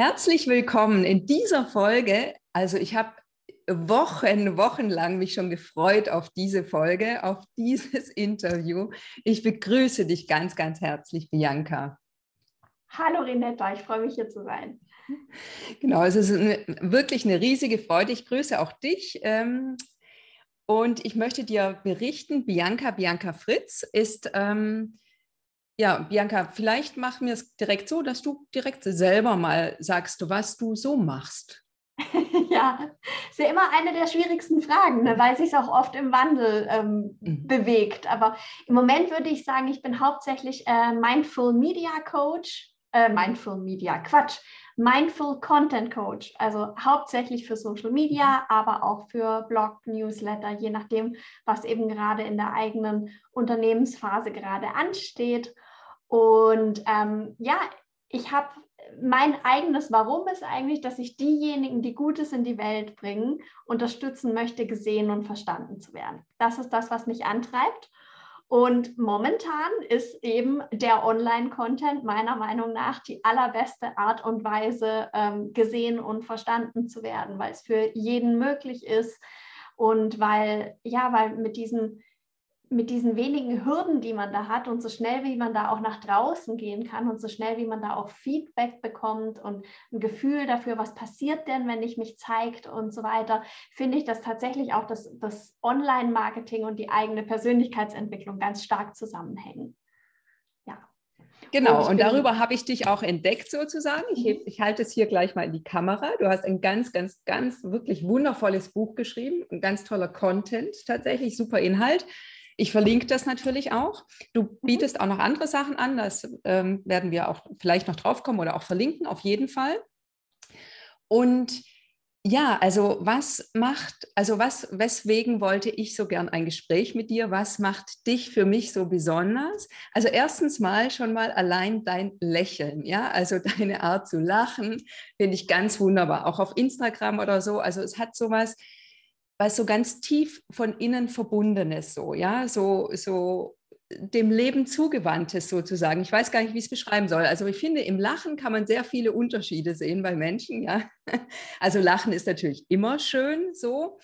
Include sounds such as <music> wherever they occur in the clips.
Herzlich willkommen in dieser Folge. Also ich habe Wochen, wochenlang mich schon gefreut auf diese Folge, auf dieses <laughs> Interview. Ich begrüße dich ganz, ganz herzlich, Bianca. Hallo Renetta, ich freue mich hier zu sein. Genau, es ist eine, wirklich eine riesige Freude. Ich grüße auch dich. Ähm, und ich möchte dir berichten, Bianca, Bianca Fritz ist ähm, ja, Bianca, vielleicht machen wir es direkt so, dass du direkt selber mal sagst, was du so machst. <laughs> ja, ist ja immer eine der schwierigsten Fragen, ne, weil sich auch oft im Wandel ähm, mhm. bewegt. Aber im Moment würde ich sagen, ich bin hauptsächlich äh, Mindful Media Coach, äh, Mindful Media, Quatsch, Mindful Content Coach, also hauptsächlich für Social Media, mhm. aber auch für Blog, Newsletter, je nachdem, was eben gerade in der eigenen Unternehmensphase gerade ansteht. Und ähm, ja, ich habe mein eigenes Warum ist eigentlich, dass ich diejenigen, die Gutes in die Welt bringen, unterstützen möchte, gesehen und verstanden zu werden. Das ist das, was mich antreibt. Und momentan ist eben der Online-Content meiner Meinung nach die allerbeste Art und Weise, ähm, gesehen und verstanden zu werden, weil es für jeden möglich ist und weil, ja, weil mit diesen mit diesen wenigen Hürden, die man da hat und so schnell wie man da auch nach draußen gehen kann und so schnell wie man da auch Feedback bekommt und ein Gefühl dafür, was passiert denn, wenn ich mich zeigt und so weiter, finde ich, dass tatsächlich auch das, das Online-Marketing und die eigene Persönlichkeitsentwicklung ganz stark zusammenhängen. Ja. Genau, und, und darüber habe ich dich auch entdeckt sozusagen. Ich, mhm. ich halte es hier gleich mal in die Kamera. Du hast ein ganz, ganz, ganz wirklich wundervolles Buch geschrieben, ein ganz toller Content, tatsächlich super Inhalt. Ich verlinke das natürlich auch. Du mhm. bietest auch noch andere Sachen an, das ähm, werden wir auch vielleicht noch drauf kommen oder auch verlinken, auf jeden Fall. Und ja, also was macht, also was, weswegen wollte ich so gern ein Gespräch mit dir? Was macht dich für mich so besonders? Also erstens mal schon mal allein dein Lächeln, ja, also <laughs> deine Art zu lachen, finde ich ganz wunderbar. Auch auf Instagram oder so. Also es hat sowas, was so ganz tief von innen verbundenes, so, ja, so, so dem Leben zugewandtes sozusagen. Ich weiß gar nicht, wie ich es beschreiben soll. Also ich finde, im Lachen kann man sehr viele Unterschiede sehen bei Menschen, ja. <laughs> Also Lachen ist natürlich immer schön so.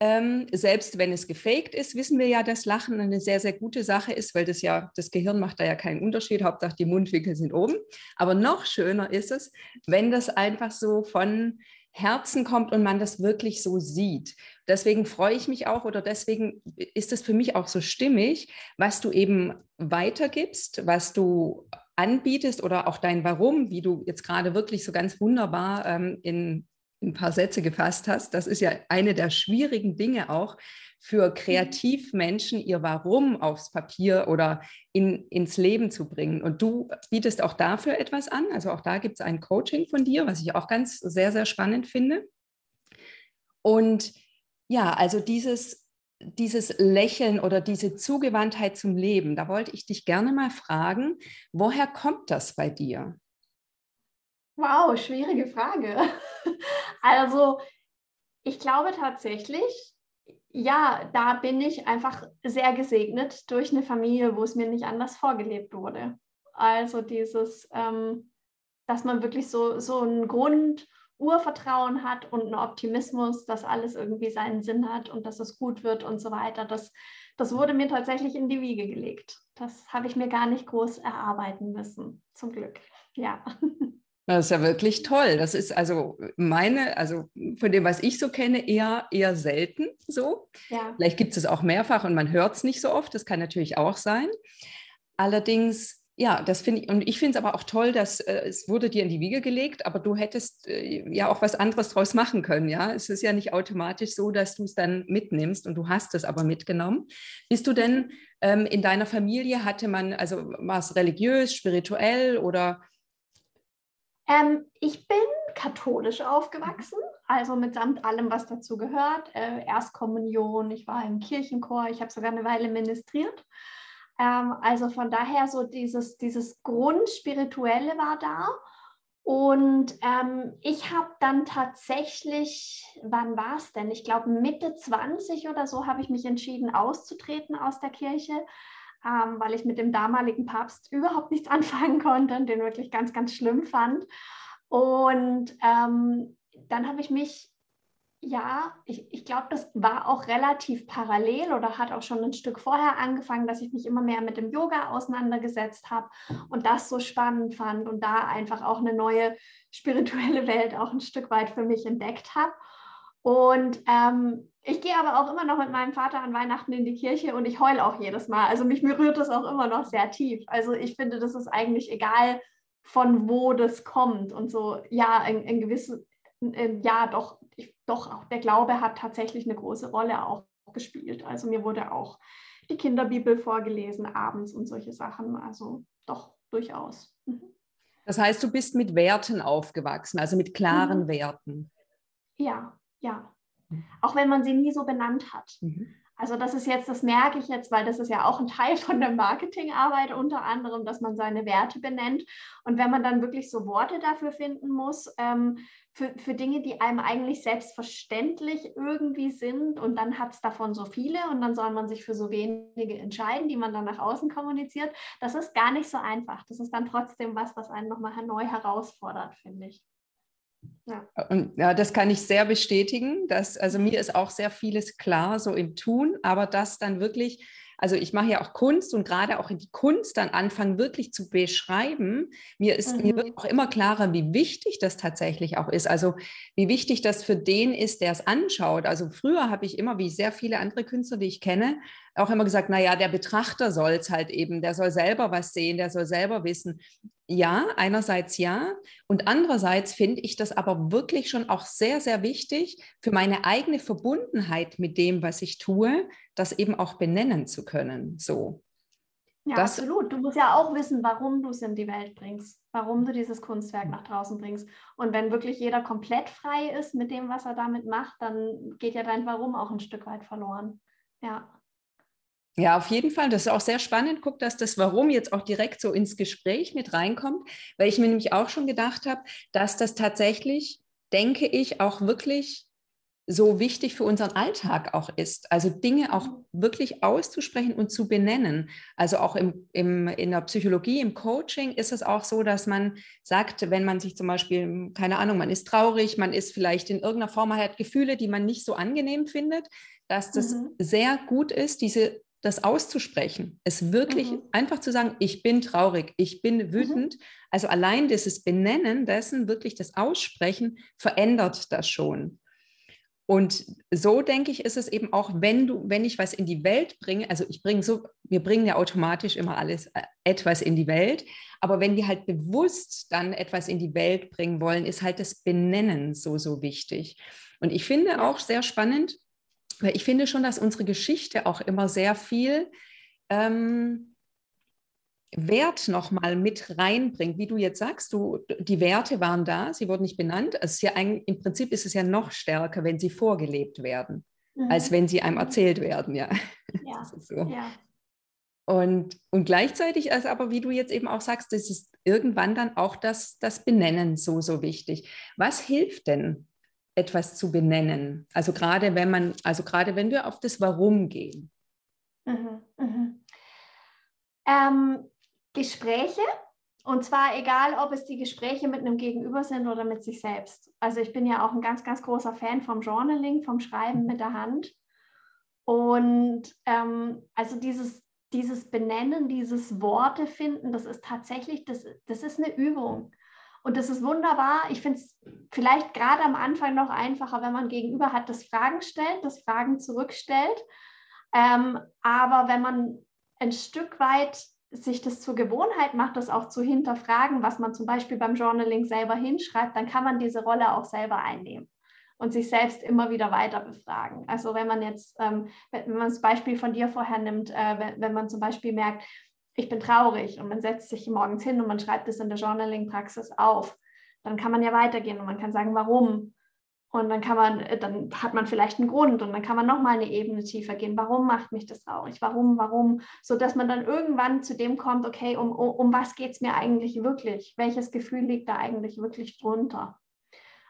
Ähm, selbst wenn es gefaked ist, wissen wir ja, dass Lachen eine sehr, sehr gute Sache ist, weil das ja, das Gehirn macht da ja keinen Unterschied, Hauptsache die Mundwinkel sind oben. Aber noch schöner ist es, wenn das einfach so von Herzen kommt und man das wirklich so sieht. Deswegen freue ich mich auch oder deswegen ist es für mich auch so stimmig, was du eben weitergibst, was du anbietest oder auch dein Warum, wie du jetzt gerade wirklich so ganz wunderbar ähm, in ein paar Sätze gefasst hast. Das ist ja eine der schwierigen Dinge auch, für. Kreativmenschen ihr Warum aufs Papier oder in, ins Leben zu bringen. Und du bietest auch dafür etwas an. Also auch da gibt es ein Coaching von dir, was ich auch ganz sehr, sehr spannend finde. Und ja, also dieses, dieses Lächeln oder diese Zugewandtheit zum Leben, da wollte ich dich gerne mal fragen, woher kommt das bei dir? Wow, schwierige Frage. <laughs> Also ich glaube tatsächlich, ja, da bin ich einfach sehr gesegnet durch eine Familie, wo es mir nicht anders vorgelebt wurde. Also dieses, ähm, dass man wirklich so, so ein Grundurvertrauen hat und einen Optimismus, dass alles irgendwie seinen Sinn hat und dass es gut wird und so weiter. Das, das wurde mir tatsächlich in die Wiege gelegt. Das habe ich mir gar nicht groß erarbeiten müssen, zum Glück. Ja. <laughs> Das ist ja wirklich toll. Das ist also meine, also von dem, was ich so kenne, eher, eher selten so. Ja. Vielleicht gibt es es auch mehrfach und man hört es nicht so oft. Das kann natürlich auch sein. Allerdings, ja, das finde ich, und ich finde es aber auch toll, dass äh, es wurde dir in die Wiege gelegt, aber du hättest äh, ja auch was anderes draus machen können, ja. Es ist ja nicht automatisch so, dass du es dann mitnimmst und du hast es aber mitgenommen. Bist du denn ähm, in deiner Familie, hatte man, also war es religiös, spirituell oder ähm, ich bin katholisch aufgewachsen. also mitsamt allem, was dazu gehört. Äh, Erstkommunion, ich war im Kirchenchor, ich habe sogar eine Weile ministriert. Ähm, also von daher so dieses, dieses Grundspirituelle war da. Und ähm, ich habe dann tatsächlich, wann war es denn? Ich glaube Mitte 20 oder so habe ich mich entschieden, auszutreten aus der Kirche, ähm, weil ich mit dem damaligen Papst überhaupt nichts <laughs> anfangen konnte und den wirklich ganz, ganz schlimm fand. Und ähm, dann habe ich mich ja, ich, ich glaube, das war auch relativ parallel oder hat auch schon ein Stück vorher angefangen, dass ich mich immer mehr mit dem Yoga auseinandergesetzt habe und das so spannend fand und da einfach auch eine neue spirituelle Welt auch ein Stück weit für mich entdeckt habe. Und ähm, ich gehe aber auch immer noch mit meinem Vater an Weihnachten in die Kirche und ich heule auch jedes Mal. Also mich berührt das auch immer noch sehr tief. Also ich finde, das ist eigentlich egal, von wo das kommt. Und so, ja, ein, ein gewisses, ja, doch, ich, doch, auch der Glaube hat tatsächlich eine große Rolle auch gespielt. Also mir wurde auch die Kinderbibel vorgelesen abends und solche Sachen. Also doch, durchaus. Mhm. Das heißt, du bist mit Werten aufgewachsen, also mit klaren mhm. Werten. Ja, ja. Mhm. Auch wenn man sie nie so benannt hat. Mhm. Also das ist jetzt, das merke ich jetzt, weil das ist ja auch ein Teil von der Marketingarbeit unter anderem, dass man seine Werte benennt. Und wenn man dann wirklich so Worte dafür finden muss, ähm, für, für Dinge, die einem eigentlich selbstverständlich irgendwie sind und dann hat es davon so viele und dann soll man sich für so wenige entscheiden, die man dann nach außen kommuniziert, das ist gar nicht so einfach. Das ist dann trotzdem was, was einen nochmal neu herausfordert, finde ich. Ja. Und ja, das kann ich sehr bestätigen. Dass, also mir ist auch sehr vieles klar, so im Tun, aber das dann wirklich, also ich mache ja auch Kunst und gerade auch in die Kunst dann anfangen, wirklich zu beschreiben. Mir ist, mhm. mir wird auch immer klarer, wie wichtig das tatsächlich auch ist. Also wie wichtig das für den ist, der es anschaut. Also früher habe ich immer, wie sehr viele andere Künstler, die ich kenne, auch immer gesagt, naja, der Betrachter soll es halt eben, der soll selber was sehen, der soll selber wissen. Ja, einerseits ja. Und andererseits finde ich das aber wirklich schon auch sehr, sehr wichtig für meine eigene Verbundenheit mit dem, was ich tue, das eben auch benennen zu können. So. Ja, das, absolut. Du musst ja auch wissen, warum du es in die Welt bringst, warum du dieses Kunstwerk nach draußen bringst. Und wenn wirklich jeder komplett frei ist mit dem, was er damit macht, dann geht ja dein Warum auch ein Stück weit verloren. Ja. Ja, auf jeden Fall. Das ist auch sehr spannend. Guck, dass das Warum jetzt auch direkt so ins Gespräch mit reinkommt, weil ich mir nämlich auch schon gedacht habe, dass das tatsächlich, denke ich, auch wirklich so wichtig für unseren Alltag auch ist. Also Dinge auch wirklich auszusprechen und zu benennen. Also auch im, im, in der Psychologie, im Coaching ist es auch so, dass man sagt, wenn man sich zum Beispiel, keine Ahnung, man ist traurig, man ist vielleicht in irgendeiner Form, man hat Gefühle, die man nicht so angenehm findet, dass das mhm. sehr gut ist, diese das auszusprechen, es wirklich mhm. einfach zu sagen, ich bin traurig, ich bin mhm. wütend. Mhm. Also allein dieses Benennen dessen, wirklich das Aussprechen, verändert das schon. Und so denke ich, ist es eben auch, wenn du, wenn ich was in die Welt bringe, also ich bringe so, wir bringen ja automatisch immer alles äh, etwas in die Welt, aber wenn wir halt bewusst dann etwas in die Welt bringen wollen, ist halt das Benennen so, so wichtig. Und ich finde auch sehr spannend, weil ich finde schon, dass unsere Geschichte auch immer sehr viel ähm, Wert nochmal mit reinbringt. Wie du jetzt sagst, du, die Werte waren da, sie wurden nicht benannt. Also ja ein, Im Prinzip ist es ja noch stärker, wenn sie vorgelebt werden, mhm. als wenn sie einem erzählt werden. Ja, ja. <laughs> so. ja. Und, und gleichzeitig ist aber, wie du jetzt eben auch sagst, ist es irgendwann dann auch das, das Benennen so, so wichtig. Was hilft denn etwas zu benennen. Also gerade wenn man, also gerade wenn wir auf das Warum gehen. Mhm, mh. ähm, Gespräche und zwar egal, ob es die Gespräche mit einem Gegenüber sind oder mit sich selbst. Also ich bin ja auch ein ganz, ganz großer Fan vom Journaling, vom Schreiben mit der Hand. Und ähm, also dieses, dieses Benennen, dieses Worte finden, das ist tatsächlich, das, das ist eine Übung. Und das ist wunderbar. Ich finde es vielleicht gerade am Anfang noch einfacher, wenn man gegenüber hat, das Fragen stellt, das Fragen zurückstellt. Ähm, aber wenn man ein Stück weit sich das zur Gewohnheit macht, das auch zu hinterfragen, was man zum Beispiel beim Journaling selber hinschreibt, dann kann man diese Rolle auch selber einnehmen und sich selbst immer wieder weiter befragen. Also wenn man jetzt, ähm, wenn man das Beispiel von dir vorher nimmt, äh, wenn, wenn man zum Beispiel merkt, ich bin traurig und man setzt sich morgens hin und man schreibt es in der Journaling-Praxis auf, dann kann man ja weitergehen und man kann sagen, warum. Und dann kann man, äh, dann hat man vielleicht einen Grund und dann kann man nochmal eine Ebene tiefer gehen. Warum macht mich das traurig? Warum, warum? So dass man dann irgendwann zu dem kommt, okay, um, um, was geht es mir eigentlich wirklich? Welches Gefühl liegt da eigentlich wirklich drunter?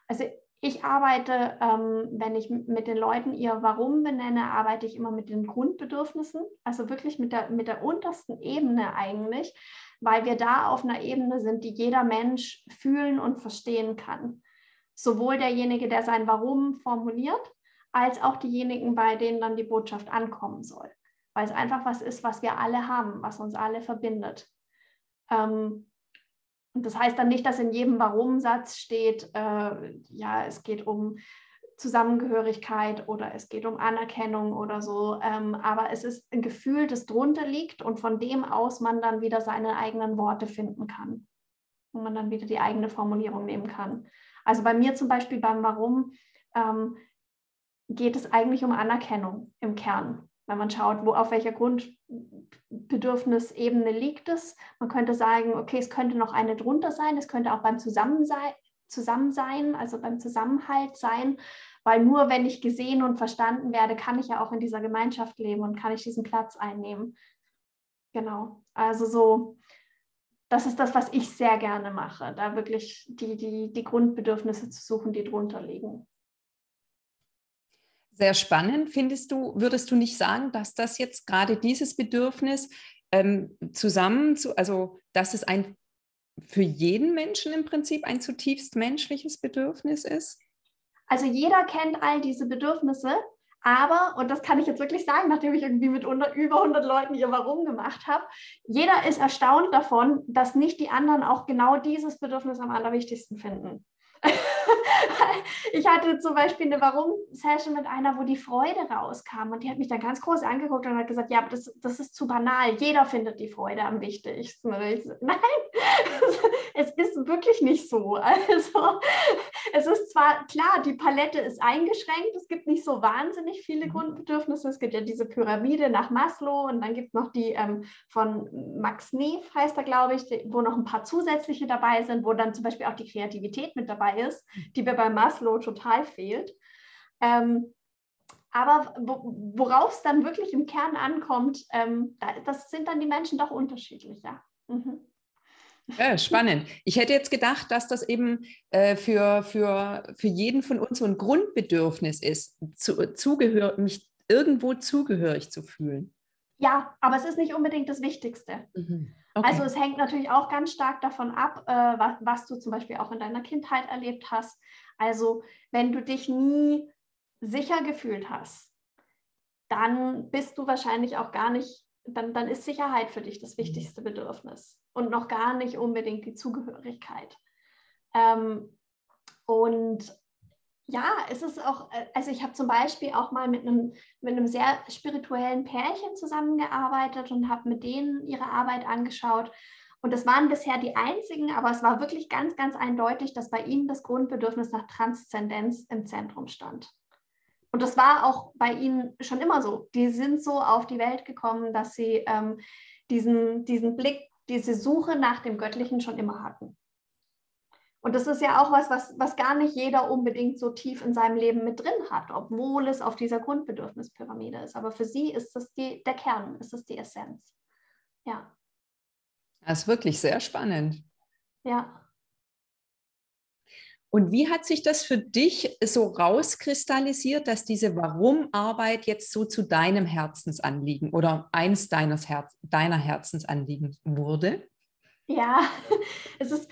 Also ich arbeite, ähm, wenn ich mit den Leuten ihr Warum benenne, arbeite ich immer mit den Grundbedürfnissen, also wirklich mit der, mit der untersten Ebene eigentlich, weil wir da auf einer Ebene sind, die jeder Mensch fühlen und verstehen kann sowohl derjenige, der sein Warum formuliert, als auch diejenigen, bei denen dann die Botschaft ankommen soll. Weil es einfach was ist, was wir alle haben, was uns alle verbindet. Ähm, und das heißt dann nicht, dass in jedem Warum-Satz steht, äh, ja, es geht um Zusammengehörigkeit oder es geht um Anerkennung oder so. Ähm, aber es ist ein Gefühl, das drunter liegt und von dem aus man dann wieder seine eigenen Worte finden kann. Und man dann wieder die eigene Formulierung nehmen kann. Also bei mir zum Beispiel beim Warum ähm, geht es eigentlich um Anerkennung im Kern. Wenn man schaut, wo, auf welcher Grundbedürfnisebene liegt es. Man könnte sagen, okay, es könnte noch eine drunter sein, es könnte auch beim Zusammensein, Zusammensein, also beim Zusammenhalt sein, weil nur wenn ich gesehen und verstanden werde, kann ich ja auch in dieser Gemeinschaft leben und kann ich diesen Platz einnehmen. Genau, also so das ist das, was ich sehr gerne mache, da wirklich die, die, die Grundbedürfnisse zu suchen, die drunter liegen. Sehr spannend. Findest du, würdest du nicht sagen, dass das jetzt gerade dieses Bedürfnis ähm, zusammen, zu, also dass es ein für jeden Menschen im Prinzip ein zutiefst menschliches Bedürfnis ist? Also jeder kennt all diese Bedürfnisse, aber, und das kann ich jetzt wirklich sagen, nachdem ich irgendwie mit unter, über 100 Leuten ihr Warum gemacht habe, jeder ist erstaunt davon, dass nicht die anderen auch genau dieses Bedürfnis am allerwichtigsten finden. <laughs> <laughs> ich hatte zum Beispiel eine Warum-Session mit einer, wo die Freude rauskam und die hat mich dann ganz groß angeguckt und hat gesagt, ja, aber das, das ist zu banal. Jeder findet die Freude am wichtigsten. Ich, <laughs> nein, <laughs> es ist wirklich nicht so. Also es ist zwar klar, die Palette ist eingeschränkt, es gibt nicht so wahnsinnig viele mhm. Grundbedürfnisse. Es gibt ja diese Pyramide nach Maslow und dann gibt es noch die ähm, von Max Neef, heißt er, glaube ich, wo noch ein paar zusätzliche dabei sind, wo dann zum Beispiel auch die Kreativität mit dabei ist, die mir bei Maslow total fehlt. Ähm, aber worauf es dann wirklich im Kern ankommt, ähm, das sind dann die Menschen doch unterschiedlicher. Mhm. Ja, spannend. Ich hätte jetzt gedacht, dass das eben äh, für, für, für jeden von uns so ein Grundbedürfnis ist, zu, zugehör, mich irgendwo zugehörig zu fühlen. Ja, aber es ist nicht unbedingt das Wichtigste. Mhm. Okay. Also es hängt natürlich auch ganz stark davon ab, äh, was, was, du zum Beispiel auch in deiner Kindheit erlebt hast. Also wenn du dich nie sicher gefühlt hast, dann bist du wahrscheinlich auch gar nicht, dann, dann ist Sicherheit für dich das mhm. wichtigste Bedürfnis und noch gar nicht unbedingt die Zugehörigkeit. Ähm, und ja, es ist auch, äh, also ich habe zum Beispiel auch mal mit einem, mit einem sehr spirituellen Pärchen zusammengearbeitet und habe mit denen ihre Arbeit angeschaut. Und das waren bisher die einzigen, aber es war wirklich ganz, ganz eindeutig, dass bei ihnen das Grundbedürfnis nach Transzendenz im Zentrum stand. Und das war auch bei ihnen schon immer so. Die sind so auf die Welt gekommen, dass sie ähm, diesen, diesen Blick, diese Suche nach dem Göttlichen schon immer hatten. Und das ist ja auch was, was, was gar nicht jeder unbedingt so tief in seinem Leben mit drin hat, obwohl es auf dieser Grundbedürfnispyramide ist. Aber für sie ist das die, der Kern, ist das die Essenz. Ja. Das ist wirklich sehr spannend. Ja. Und wie hat sich das für dich so rauskristallisiert, dass diese Warum-Arbeit jetzt so zu deinem Herzensanliegen oder eins deines Herz, deiner Herzensanliegen wurde? Ja, <laughs> es ist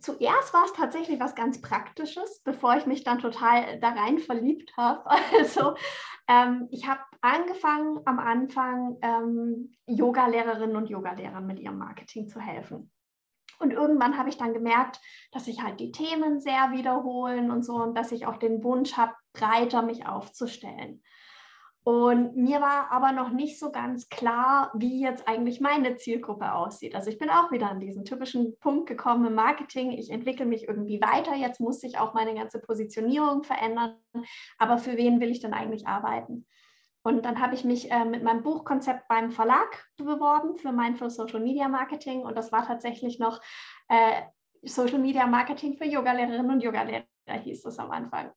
zuerst war es tatsächlich was ganz Praktisches, bevor ich mich dann total da rein verliebt habe. <laughs> Also ähm, ich habe angefangen am Anfang ähm, Yoga-Lehrerinnen und Yogalehrern mit ihrem Marketing zu helfen. Und irgendwann habe ich dann gemerkt, dass sich halt die Themen sehr wiederholen und so und dass ich auch den Wunsch habe, breiter mich aufzustellen. Und mir war aber noch nicht so ganz klar, wie jetzt eigentlich meine Zielgruppe aussieht. Also ich bin auch wieder an diesen typischen Punkt gekommen im Marketing. Ich entwickle mich irgendwie weiter. Jetzt muss sich auch meine ganze Positionierung verändern. Aber für wen will ich denn eigentlich arbeiten? Und dann habe ich mich äh, mit meinem Buchkonzept beim Verlag beworben für Mindful Social Media Marketing. Und das war tatsächlich noch äh, Social Media Marketing für Yogalehrerinnen und Yogalehrer, hieß das am Anfang.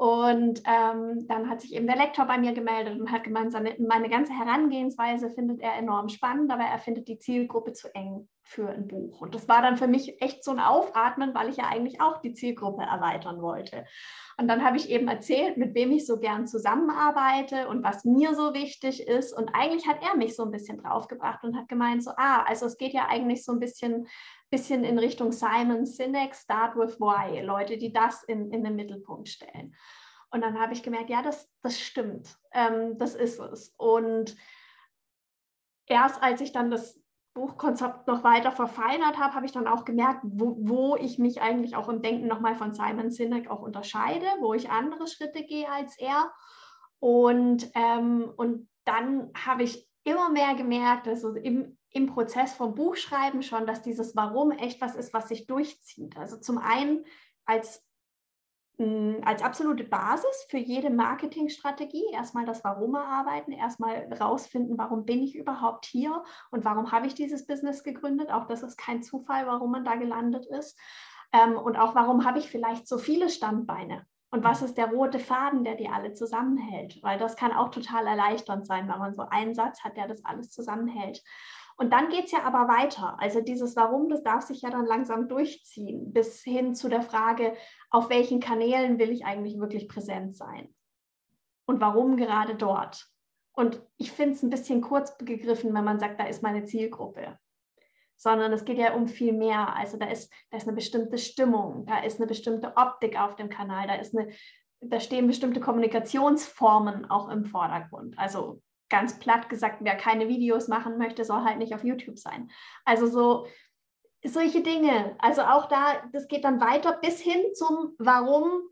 Und ähm, dann hat sich eben der Lektor bei mir gemeldet und hat gemeint, seine, meine ganze Herangehensweise findet er enorm spannend, aber er findet die Zielgruppe zu eng für ein Buch. Und das war dann für mich echt so ein Aufatmen, weil ich ja eigentlich auch die Zielgruppe erweitern wollte. Und dann habe ich eben erzählt, mit wem ich so gern zusammenarbeite und was mir so wichtig ist. Und eigentlich hat er mich so ein bisschen draufgebracht und hat gemeint, so, ah, also es geht ja eigentlich so ein bisschen, bisschen in Richtung Simon Sinek, Start with Why, Leute, die das in, in den Mittelpunkt stellen. Und dann habe ich gemerkt, ja, das, das stimmt, ähm, das ist es. Und erst als ich dann das Buchkonzept noch weiter verfeinert habe, habe ich dann auch gemerkt, wo, wo ich mich eigentlich auch im Denken nochmal von Simon Sinek auch unterscheide, wo ich andere Schritte gehe als er. Und, ähm, und dann habe ich immer mehr gemerkt, also im, im Prozess vom Buchschreiben schon, dass dieses Warum echt was ist, was sich durchzieht. Also zum einen als als absolute Basis für jede Marketingstrategie erstmal das Warum erarbeiten, erstmal rausfinden, warum bin ich überhaupt hier und warum habe ich dieses Business gegründet. Auch das ist kein Zufall, warum man da gelandet ist. Ähm, und auch warum habe ich vielleicht so viele Standbeine. Und was ist der rote Faden, der die alle zusammenhält? Weil das kann auch total erleichternd sein, wenn man so einen Satz hat, der das alles zusammenhält. Und dann geht es ja aber weiter. Also dieses Warum, das darf sich ja dann langsam durchziehen, bis hin zu der Frage, auf welchen Kanälen will ich eigentlich wirklich präsent sein? Und warum gerade dort? Und ich finde es ein bisschen kurz gegriffen, wenn man sagt, da ist meine Zielgruppe. Sondern es geht ja um viel mehr. Also da ist, da ist eine bestimmte Stimmung, da ist eine bestimmte Optik auf dem Kanal, da ist eine, da stehen bestimmte Kommunikationsformen auch im Vordergrund. Also ganz platt gesagt, wer keine Videos machen möchte, soll halt nicht auf YouTube sein. Also so solche Dinge. Also auch da, das geht dann weiter bis hin zum Warum.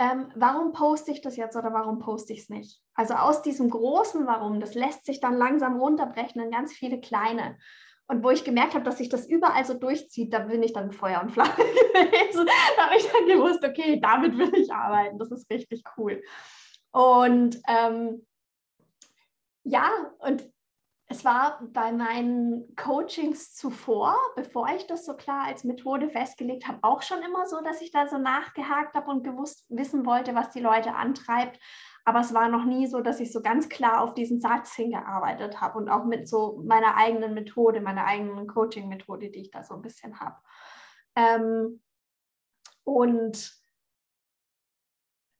Ähm, warum poste ich das jetzt oder warum poste ich es nicht? Also aus diesem großen Warum, das lässt sich dann langsam runterbrechen in ganz viele kleine. Und wo ich gemerkt habe, dass sich das überall so durchzieht, da bin ich dann Feuer und Flamme <laughs> gewesen. Da habe ich dann gewusst, okay, damit will ich arbeiten. Das ist richtig cool. Und ähm, ja, und es war bei meinen Coachings zuvor, bevor ich das so klar als Methode festgelegt habe, auch schon immer so, dass ich da so nachgehakt habe und gewusst wissen wollte, was die Leute antreibt. Aber es war noch nie so, dass ich so ganz klar auf diesen Satz hingearbeitet habe und auch mit so meiner eigenen Methode, meiner eigenen Coaching-Methode, die ich da so ein bisschen habe. Ähm, und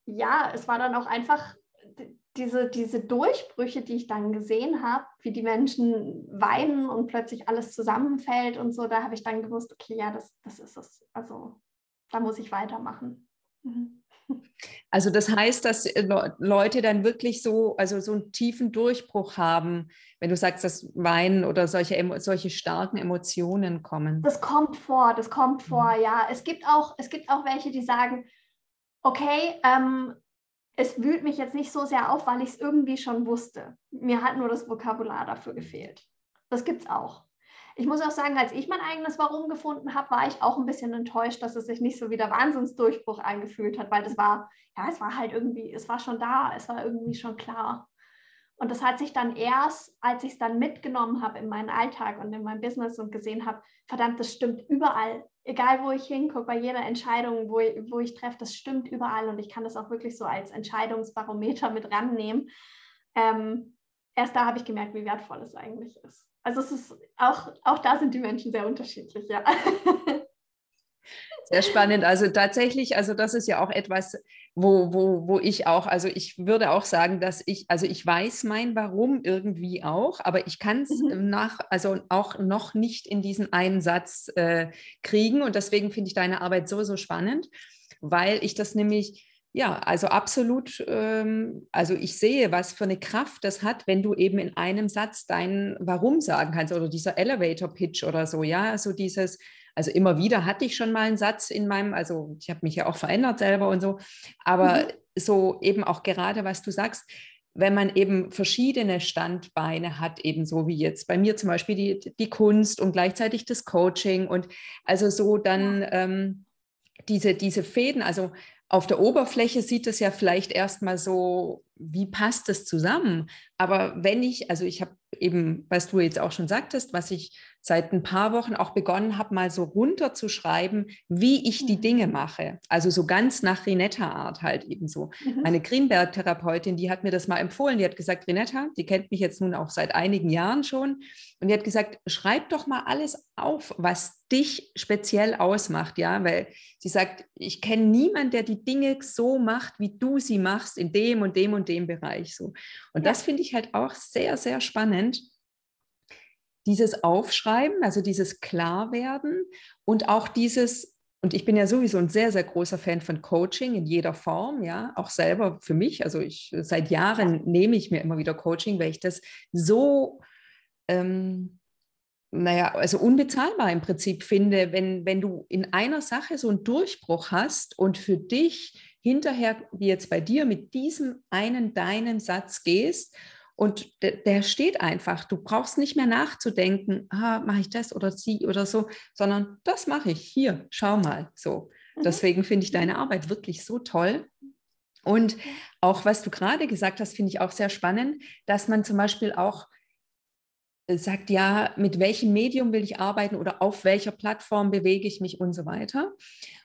ja, es war dann auch einfach diese, diese Durchbrüche, die ich dann gesehen habe, wie die Menschen weinen und plötzlich alles zusammenfällt und so, da habe ich dann gewusst, okay, ja, das, das ist es. Also da muss ich weitermachen. Mhm. Also das heißt, dass äh, Leute dann wirklich so, also so einen tiefen Durchbruch haben, wenn du sagst, dass Weinen oder solche, solche starken Emotionen kommen. Das kommt vor, das kommt vor, mhm. ja. Es gibt auch, es gibt auch welche, die sagen, okay, ähm, es wühlt mich jetzt nicht so sehr auf, weil ich es irgendwie schon wusste. Mir hat nur das Vokabular dafür gefehlt. Das gibt es auch. Ich muss auch sagen, als ich mein eigenes Warum gefunden habe, war ich auch ein bisschen enttäuscht, dass es sich nicht so wie der Wahnsinnsdurchbruch angefühlt hat, weil das war, ja, es war halt irgendwie, es war schon da, es war irgendwie schon klar. Und das hat sich dann erst, als ich es dann mitgenommen habe in meinen Alltag und in mein Business und gesehen habe, verdammt, das stimmt überall. Egal, wo ich hingucke, bei jeder Entscheidung, wo ich, wo ich treffe, das stimmt überall. Und ich kann das auch wirklich so als Entscheidungsbarometer mit rannehmen. Ähm, erst da habe ich gemerkt, wie wertvoll es eigentlich ist. Also es ist auch, auch da sind die Menschen sehr unterschiedlich, ja. <laughs> Sehr spannend. Also tatsächlich, also das ist ja auch etwas, wo, wo, wo ich auch, also ich würde auch sagen, dass ich, also ich weiß mein Warum irgendwie auch, aber ich kann es mhm. nach, also auch noch nicht in diesen einen Satz äh, kriegen. Und deswegen finde ich deine Arbeit so, so spannend, weil ich das nämlich ja, also absolut. Ähm, also ich sehe, was für eine Kraft das hat, wenn du eben in einem Satz dein Warum sagen kannst oder dieser Elevator Pitch oder so, ja, so dieses, also immer wieder hatte ich schon mal einen Satz in meinem, also ich habe mich ja auch verändert selber und so, aber mhm. so eben auch gerade, was du sagst, wenn man eben verschiedene Standbeine hat, eben so wie jetzt bei mir zum Beispiel die, die Kunst und gleichzeitig das Coaching und also so dann ähm, diese, diese Fäden, also auf der Oberfläche sieht es ja vielleicht erstmal so, wie passt das zusammen? Aber wenn ich, also ich habe eben, was du jetzt auch schon sagtest, was ich seit ein paar Wochen auch begonnen habe, mal so runterzuschreiben, wie ich die mhm. Dinge mache. Also so ganz nach Rinetta-Art halt eben so. Mhm. Eine Greenberg-Therapeutin, die hat mir das mal empfohlen. Die hat gesagt, Rinetta, die kennt mich jetzt nun auch seit einigen Jahren schon. Und die hat gesagt, schreib doch mal alles auf, was dich speziell ausmacht. Ja, weil sie sagt, ich kenne niemanden, der die Dinge so macht, wie du sie machst, in dem und dem und dem Bereich. So. Und ja. das finde ich halt auch sehr, sehr spannend dieses Aufschreiben, also dieses Klarwerden und auch dieses, und ich bin ja sowieso ein sehr, sehr großer Fan von Coaching in jeder Form, ja, auch selber für mich. Also ich seit Jahren nehme ich mir immer wieder Coaching, weil ich das so, ähm, naja, also unbezahlbar im Prinzip finde, wenn, wenn du in einer Sache so einen Durchbruch hast und für dich hinterher, wie jetzt bei dir, mit diesem einen deinen Satz gehst und der, steht einfach. Du brauchst nicht mehr nachzudenken, ah, mache ich das oder sie oder so, sondern das mache ich hier, schau mal. So. Mhm. Deswegen finde ich deine Arbeit wirklich so toll. Und auch was du gerade gesagt hast, finde ich auch sehr spannend, dass man zum Beispiel auch äh, sagt, ja, mit welchem Medium will ich arbeiten oder auf welcher Plattform bewege ich mich und so weiter.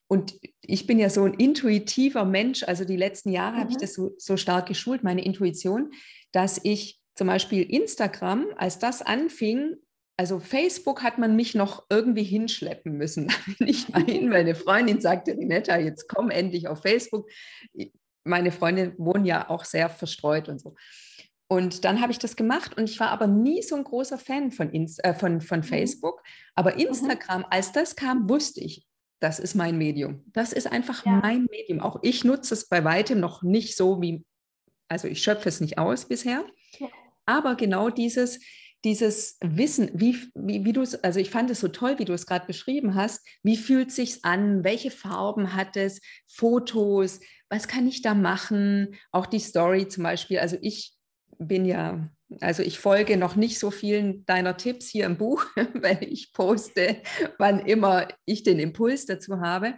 Und ich bin ja so ein intuitiver Mensch, also die letzten Jahre mhm. habe ich mhm. das so, so stark geschult, meine Intuition, dass ich zum Beispiel Instagram, als das anfing, also Facebook hat man mich noch irgendwie hinschleppen müssen. <laughs> Nicht mal hin, weil eine Freundin sagte, Rinetta, jetzt komm endlich auf Facebook. Meine Freundin wohnen ja auch sehr verstreut und so. Und dann habe ich das gemacht und ich war aber nie so ein großer Fan von, Inst äh, von, von mhm. Facebook. Aber mhm. Instagram, als das kam, wusste ich, das ist mein Medium. Das ist einfach ja. mein Medium. Auch ich nutze es bei weitem noch nicht so wie also ich schöpfe es nicht aus bisher, ja. aber genau dieses, dieses Wissen, wie, wie, wie du es, also ich fand es so toll, wie du es gerade beschrieben hast, wie fühlt es sich an, welche Farben hat es, Fotos, was kann ich da machen, auch die Story zum Beispiel. Also ich bin ja, also ich folge noch nicht so vielen deiner Tipps hier im Buch, <laughs> weil ich poste, wann immer ich den Impuls dazu habe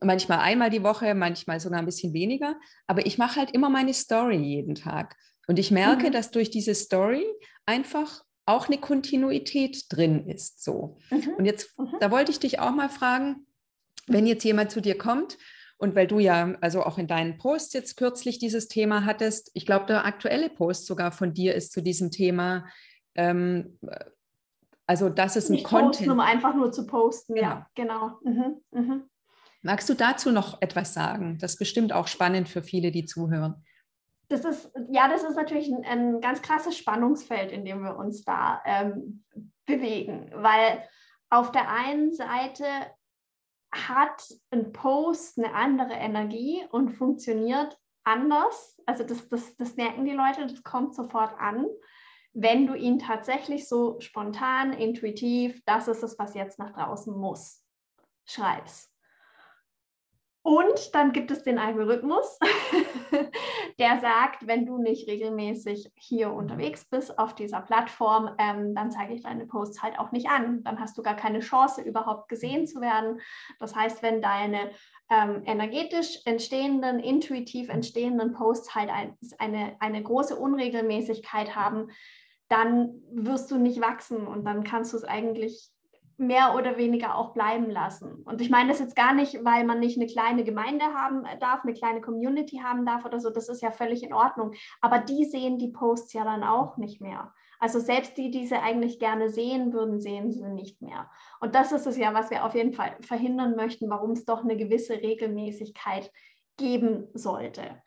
manchmal einmal die Woche, manchmal sogar ein bisschen weniger. Aber ich mache halt immer meine Story jeden Tag. Und ich merke, mhm. dass durch diese Story einfach auch eine Kontinuität drin ist. So. Mhm. Und jetzt, mhm. da wollte ich dich auch mal fragen, wenn jetzt jemand zu dir kommt und weil du ja also auch in deinen Posts jetzt kürzlich dieses Thema hattest, ich glaube, der aktuelle Post sogar von dir ist zu diesem Thema, ähm, also das ist ein Nicht Content. Posten, um einfach nur zu posten, ja, genau. genau. Mhm. Mhm. Magst du dazu noch etwas sagen? Das ist bestimmt auch spannend für viele, die zuhören. Das ist, ja, das ist natürlich ein, ein ganz krasses Spannungsfeld, in dem wir uns da ähm, bewegen, weil auf der einen Seite hat ein Post eine andere Energie und funktioniert anders. Also das, das, das merken die Leute, das kommt sofort an, wenn du ihn tatsächlich so spontan, intuitiv, das ist es, was jetzt nach draußen muss, schreibst. Und dann gibt es den Algorithmus, <laughs> der sagt, wenn du nicht regelmäßig hier unterwegs bist auf dieser Plattform, ähm, dann zeige ich deine Posts halt auch nicht an. Dann hast du gar keine Chance, überhaupt gesehen zu werden. Das heißt, wenn deine ähm, energetisch entstehenden, intuitiv entstehenden Posts halt ein, eine, eine große Unregelmäßigkeit haben, dann wirst du nicht wachsen und dann kannst du es eigentlich mehr oder weniger auch bleiben lassen. Und ich meine das jetzt gar nicht, weil man nicht eine kleine Gemeinde haben darf, eine kleine Community haben darf oder so, das ist ja völlig in Ordnung. Aber die sehen die Posts ja dann auch nicht mehr. Also selbst die, die sie eigentlich gerne sehen würden, sehen sie nicht mehr. Und das ist es ja, was wir auf jeden Fall verhindern möchten, warum es doch eine gewisse Regelmäßigkeit geben sollte.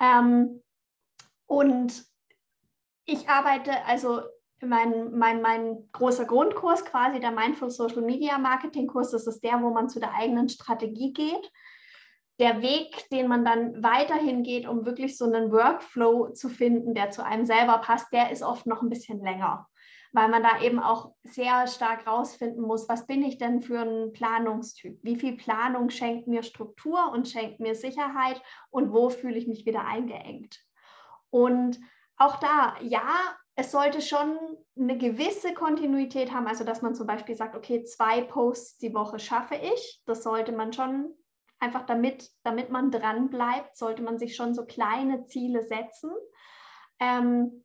Ähm, und ich arbeite also mein, mein, mein großer Grundkurs quasi, der Mindful Social Media Marketing Kurs, das ist der, wo man zu der eigenen Strategie geht. Der Weg, den man dann weiterhin geht, um wirklich so einen Workflow zu finden, der zu einem selber passt, der ist oft noch ein bisschen länger, weil man da eben auch sehr stark rausfinden muss, was bin ich denn für ein Planungstyp? Wie viel Planung schenkt mir Struktur und schenkt mir Sicherheit und wo fühle ich mich wieder eingeengt? Und auch da, ja, es sollte schon eine gewisse Kontinuität haben, also dass man zum Beispiel sagt, okay, zwei Posts die Woche schaffe ich. Das sollte man schon einfach damit, damit man dran bleibt, sollte man sich schon so kleine Ziele setzen. Ähm,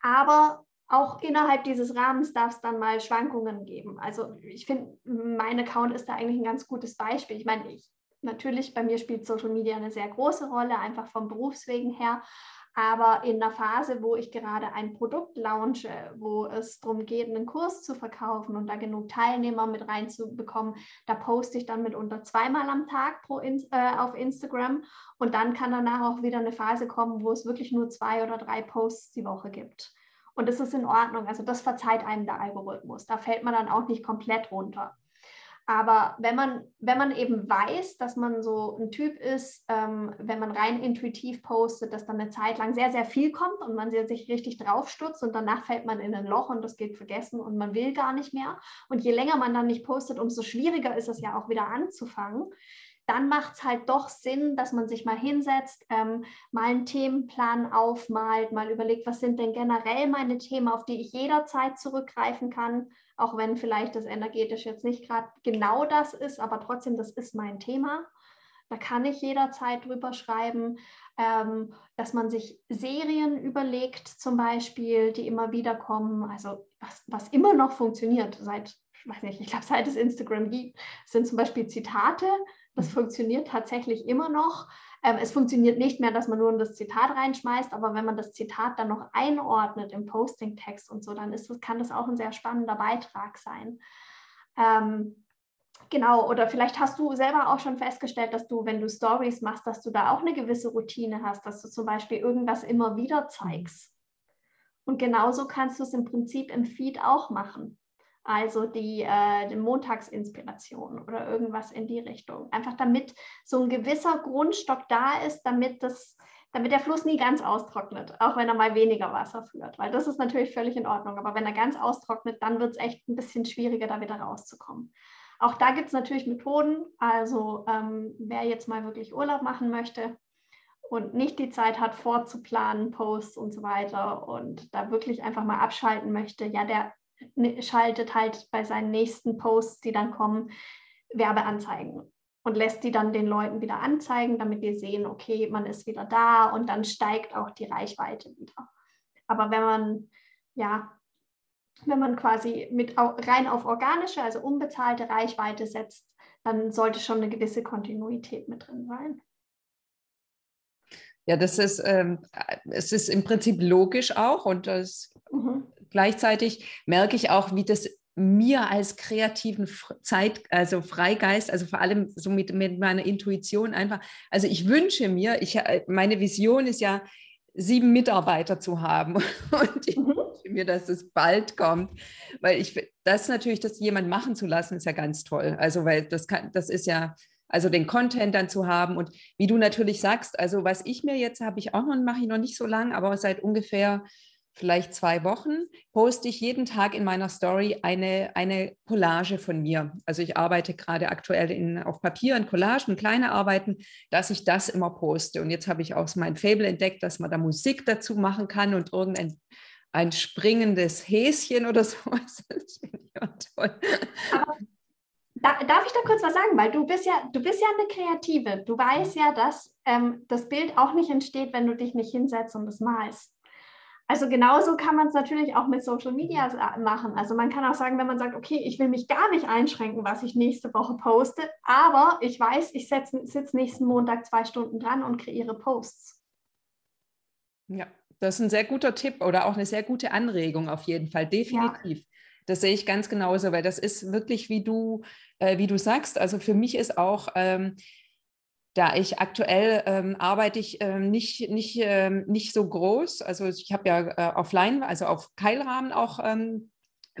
aber auch innerhalb dieses Rahmens darf es dann mal Schwankungen geben. Also ich finde, mein Account ist da eigentlich ein ganz gutes Beispiel. Ich meine, ich, natürlich bei mir spielt Social Media eine sehr große Rolle, einfach vom Berufswegen her. Aber in der Phase, wo ich gerade ein Produkt launche, wo es darum geht, einen Kurs zu verkaufen und da genug Teilnehmer mit reinzubekommen, da poste ich dann mitunter zweimal am Tag pro in, äh, auf Instagram. Und dann kann danach auch wieder eine Phase kommen, wo es wirklich nur zwei oder drei Posts die Woche gibt. Und das ist in Ordnung. Also das verzeiht einem der Algorithmus. Da fällt man dann auch nicht komplett runter. Aber wenn man, wenn man eben weiß, dass man so ein Typ ist, ähm, wenn man rein intuitiv postet, dass dann eine Zeit lang sehr, sehr viel kommt und man sich richtig draufstutzt und danach fällt man in ein Loch und das geht vergessen und man will gar nicht mehr. Und je länger man dann nicht postet, umso schwieriger ist es ja auch wieder anzufangen dann macht es halt doch Sinn, dass man sich mal hinsetzt, ähm, mal einen Themenplan aufmalt, mal überlegt, was sind denn generell meine Themen, auf die ich jederzeit zurückgreifen kann, auch wenn vielleicht das energetisch jetzt nicht gerade genau das ist, aber trotzdem, das ist mein Thema. Da kann ich jederzeit drüber schreiben, ähm, dass man sich Serien überlegt, zum Beispiel, die immer wieder kommen, also was, was immer noch funktioniert seit, weiß nicht, ich glaube, seit es Instagram gibt, sind zum Beispiel Zitate, das mhm. funktioniert tatsächlich immer noch. Ähm, es funktioniert nicht mehr, dass man nur das Zitat reinschmeißt, aber wenn man das Zitat dann noch einordnet im Posting-Text und so, dann ist das, kann das auch ein sehr spannender Beitrag sein. Ähm, genau, oder vielleicht hast du selber auch schon festgestellt, dass du, wenn du Stories machst, dass du da auch eine gewisse Routine hast, dass du zum Beispiel irgendwas immer wieder zeigst. Und genauso kannst du es im Prinzip im Feed auch machen also die, äh, die Montagsinspiration oder irgendwas in die Richtung. Einfach damit so ein gewisser Grundstock da ist, damit das damit der Fluss nie ganz austrocknet, auch wenn er mal weniger Wasser führt, weil das ist natürlich völlig in Ordnung. Aber wenn er ganz austrocknet, dann wird es echt ein bisschen schwieriger, da wieder rauszukommen. Auch da gibt es natürlich Methoden. Also ähm, wer jetzt mal wirklich Urlaub machen möchte und nicht die Zeit hat, vorzuplanen, Posts und so weiter und da wirklich einfach mal abschalten möchte, ja, der schaltet halt bei seinen nächsten Posts, die dann kommen, Werbeanzeigen und lässt die dann den Leuten wieder anzeigen, damit die sehen, okay, man ist wieder da und dann steigt auch die Reichweite wieder. Aber wenn man, ja, wenn man quasi mit rein auf organische, also unbezahlte Reichweite setzt, dann sollte schon eine gewisse Kontinuität mit drin sein. Ja, das ist, ähm, es ist im Prinzip logisch auch und das mhm gleichzeitig merke ich auch, wie das mir als kreativen Zeit, also Freigeist, also vor allem so mit, mit meiner Intuition einfach, also ich wünsche mir, ich, meine Vision ist ja, sieben Mitarbeiter zu haben. <laughs> Und ich mhm. wünsche mir, dass es bald kommt, weil ich, das natürlich, das jemand machen zu lassen, ist ja ganz toll, also weil das kann, das ist ja, also den Content dann zu haben. Und wie du natürlich sagst, also was ich mir jetzt habe ich auch noch, mache ich noch nicht so lange, aber seit ungefähr vielleicht zwei Wochen, poste ich jeden Tag in meiner Story eine, eine Collage von mir. Also ich arbeite gerade aktuell in, auf Papier in Collagen, kleine Arbeiten, dass ich das immer poste. Und jetzt habe ich auch mein Fable entdeckt, dass man da Musik dazu machen kann und irgendein ein springendes Häschen oder <laughs> sowas. Das finde ich auch toll. Aber darf ich da kurz was sagen? Weil du bist ja, du bist ja eine Kreative. Du weißt ja, dass ähm, das Bild auch nicht entsteht, wenn du dich nicht hinsetzt und es malst. Also genauso kann man es natürlich auch mit Social Media machen. Also man kann auch sagen, wenn man sagt, okay, ich will mich gar nicht einschränken, was ich nächste Woche poste, aber ich weiß, ich sitze nächsten Montag zwei Stunden dran und kreiere Posts. Ja, das ist ein sehr guter Tipp oder auch eine sehr gute Anregung auf jeden Fall, definitiv. Ja. Das sehe ich ganz genauso, weil das ist wirklich, wie du, äh, wie du sagst. Also für mich ist auch ähm, da ich aktuell ähm, arbeite ich ähm, nicht, nicht, ähm, nicht so groß. Also ich habe ja äh, offline, also auf Keilrahmen auch ähm,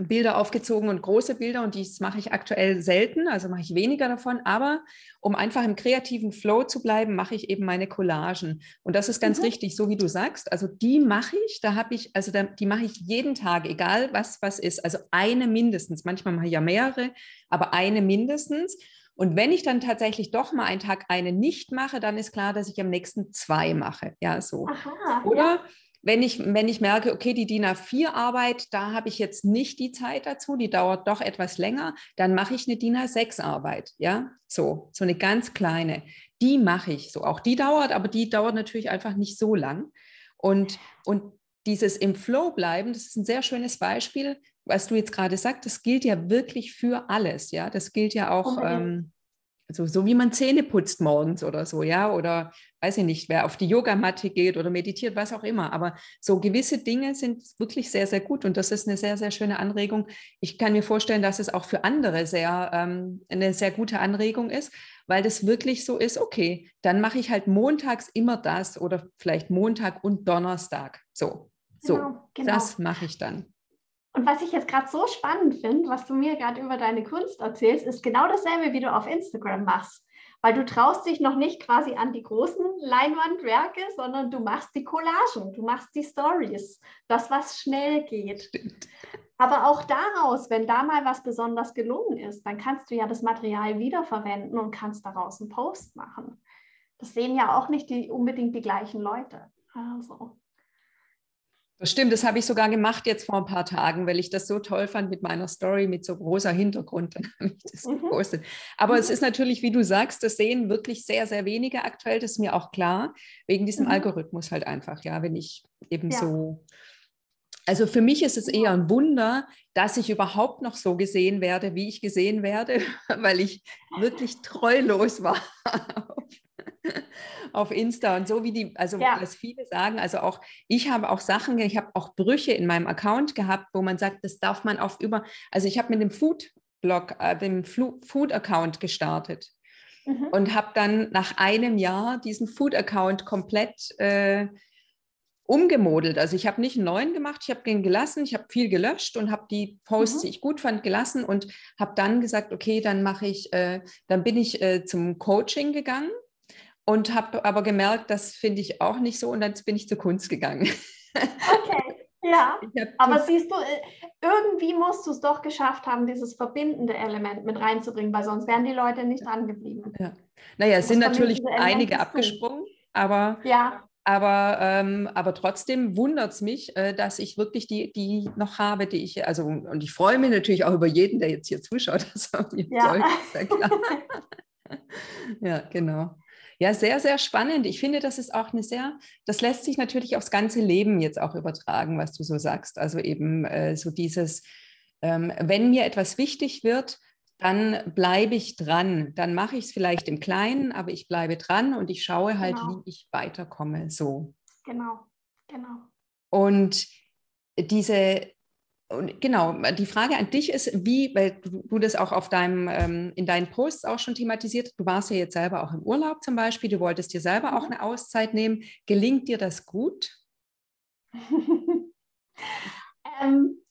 Bilder aufgezogen und große Bilder und dies mache ich aktuell selten, also mache ich weniger davon. Aber um einfach im kreativen Flow zu bleiben, mache ich eben meine Collagen. Und das ist ganz mhm. richtig, so wie du sagst. Also die mache ich, da habe ich, also da, die mache ich jeden Tag, egal was was ist. Also eine mindestens. Manchmal mache ich ja mehrere, aber eine mindestens. Und wenn ich dann tatsächlich doch mal einen Tag eine nicht mache, dann ist klar, dass ich am nächsten zwei mache. Ja, so. Aha, Oder ja. wenn ich, wenn ich merke, okay, die DIN A4-Arbeit, da habe ich jetzt nicht die Zeit dazu, die dauert doch etwas länger, dann mache ich eine DIN A6-Arbeit. Ja, so, so eine ganz kleine. Die mache ich so. Auch die dauert, aber die dauert natürlich einfach nicht so lang. Und, und dieses im Flow bleiben, das ist ein sehr schönes Beispiel, was du jetzt gerade sagst, das gilt ja wirklich für alles, ja. Das gilt ja auch, ähm, also so wie man Zähne putzt morgens oder so, ja, oder weiß ich nicht, wer auf die Yogamatte geht oder meditiert, was auch immer. Aber so gewisse Dinge sind wirklich sehr, sehr gut und das ist eine sehr, sehr schöne Anregung. Ich kann mir vorstellen, dass es auch für andere sehr ähm, eine sehr gute Anregung ist, weil das wirklich so ist, okay, dann mache ich halt montags immer das oder vielleicht Montag und Donnerstag. So, so, genau, genau. das mache ich dann. Und was ich jetzt gerade so spannend finde, was du mir gerade über deine Kunst erzählst, ist genau dasselbe, wie du auf Instagram machst. Weil du traust dich noch nicht quasi an die großen Leinwandwerke, sondern du machst die Collagen, du machst die Stories, das, was schnell geht. Stimmt. Aber auch daraus, wenn da mal was besonders gelungen ist, dann kannst du ja das Material wiederverwenden und kannst daraus einen Post machen. Das sehen ja auch nicht die, unbedingt die gleichen Leute. Also. Das stimmt, das habe ich sogar gemacht jetzt vor ein paar Tagen, weil ich das so toll fand mit meiner Story mit so großer Hintergrund. <laughs> Dann habe ich das mhm. gepostet. Aber mhm. es ist natürlich, wie du sagst, das sehen wirklich sehr, sehr wenige aktuell. Das ist mir auch klar, wegen diesem mhm. Algorithmus halt einfach. Ja, wenn ich eben ja. so. Also für mich ist es eher ein Wunder, dass ich überhaupt noch so gesehen werde, wie ich gesehen werde, <laughs> weil ich wirklich treulos war <laughs> <laughs> auf Insta und so wie die, also ja. was viele sagen, also auch ich habe auch Sachen, ich habe auch Brüche in meinem Account gehabt, wo man sagt, das darf man auf über, also ich habe mit dem Food-Blog, äh, dem Food-Account gestartet mhm. und habe dann nach einem Jahr diesen Food-Account komplett äh, umgemodelt. Also ich habe nicht einen neuen gemacht, ich habe den gelassen, ich habe viel gelöscht und habe die Posts, mhm. die ich gut fand, gelassen und habe dann gesagt, okay, dann mache ich, äh, dann bin ich äh, zum Coaching gegangen und habe aber gemerkt, das finde ich auch nicht so und dann bin ich zur Kunst gegangen. Okay, ja. <laughs> Aber siehst du, äh, irgendwie musst du es doch geschafft haben, dieses verbindende Element mit reinzubringen, weil sonst wären die Leute nicht dran geblieben. Ja. Naja, es sind natürlich einige abgesprungen, aber, ja. aber, ähm, aber trotzdem wundert es mich, äh, dass ich wirklich die, die noch habe, die ich, also und ich freue mich natürlich auch über jeden, der jetzt hier zuschaut. <laughs> Das ja. Ja, <laughs> ja, genau. Ja, sehr, sehr spannend. Ich finde, das ist auch eine sehr, das lässt sich natürlich aufs ganze Leben jetzt auch übertragen, was du so sagst. Also eben äh, so dieses, ähm, wenn mir etwas wichtig wird, dann bleibe ich dran. Dann mache ich es vielleicht im Kleinen, aber ich bleibe dran und ich schaue halt, genau. wie ich weiterkomme. So. Genau, genau. Und diese, und genau, die Frage an dich ist, wie, weil du, das auch auf deinem, ähm, in deinen Posts auch schon thematisiert, du warst ja jetzt selber auch im Urlaub zum Beispiel, du wolltest dir selber auch mhm. eine Auszeit nehmen. Gelingt dir das gut? <laughs> ähm,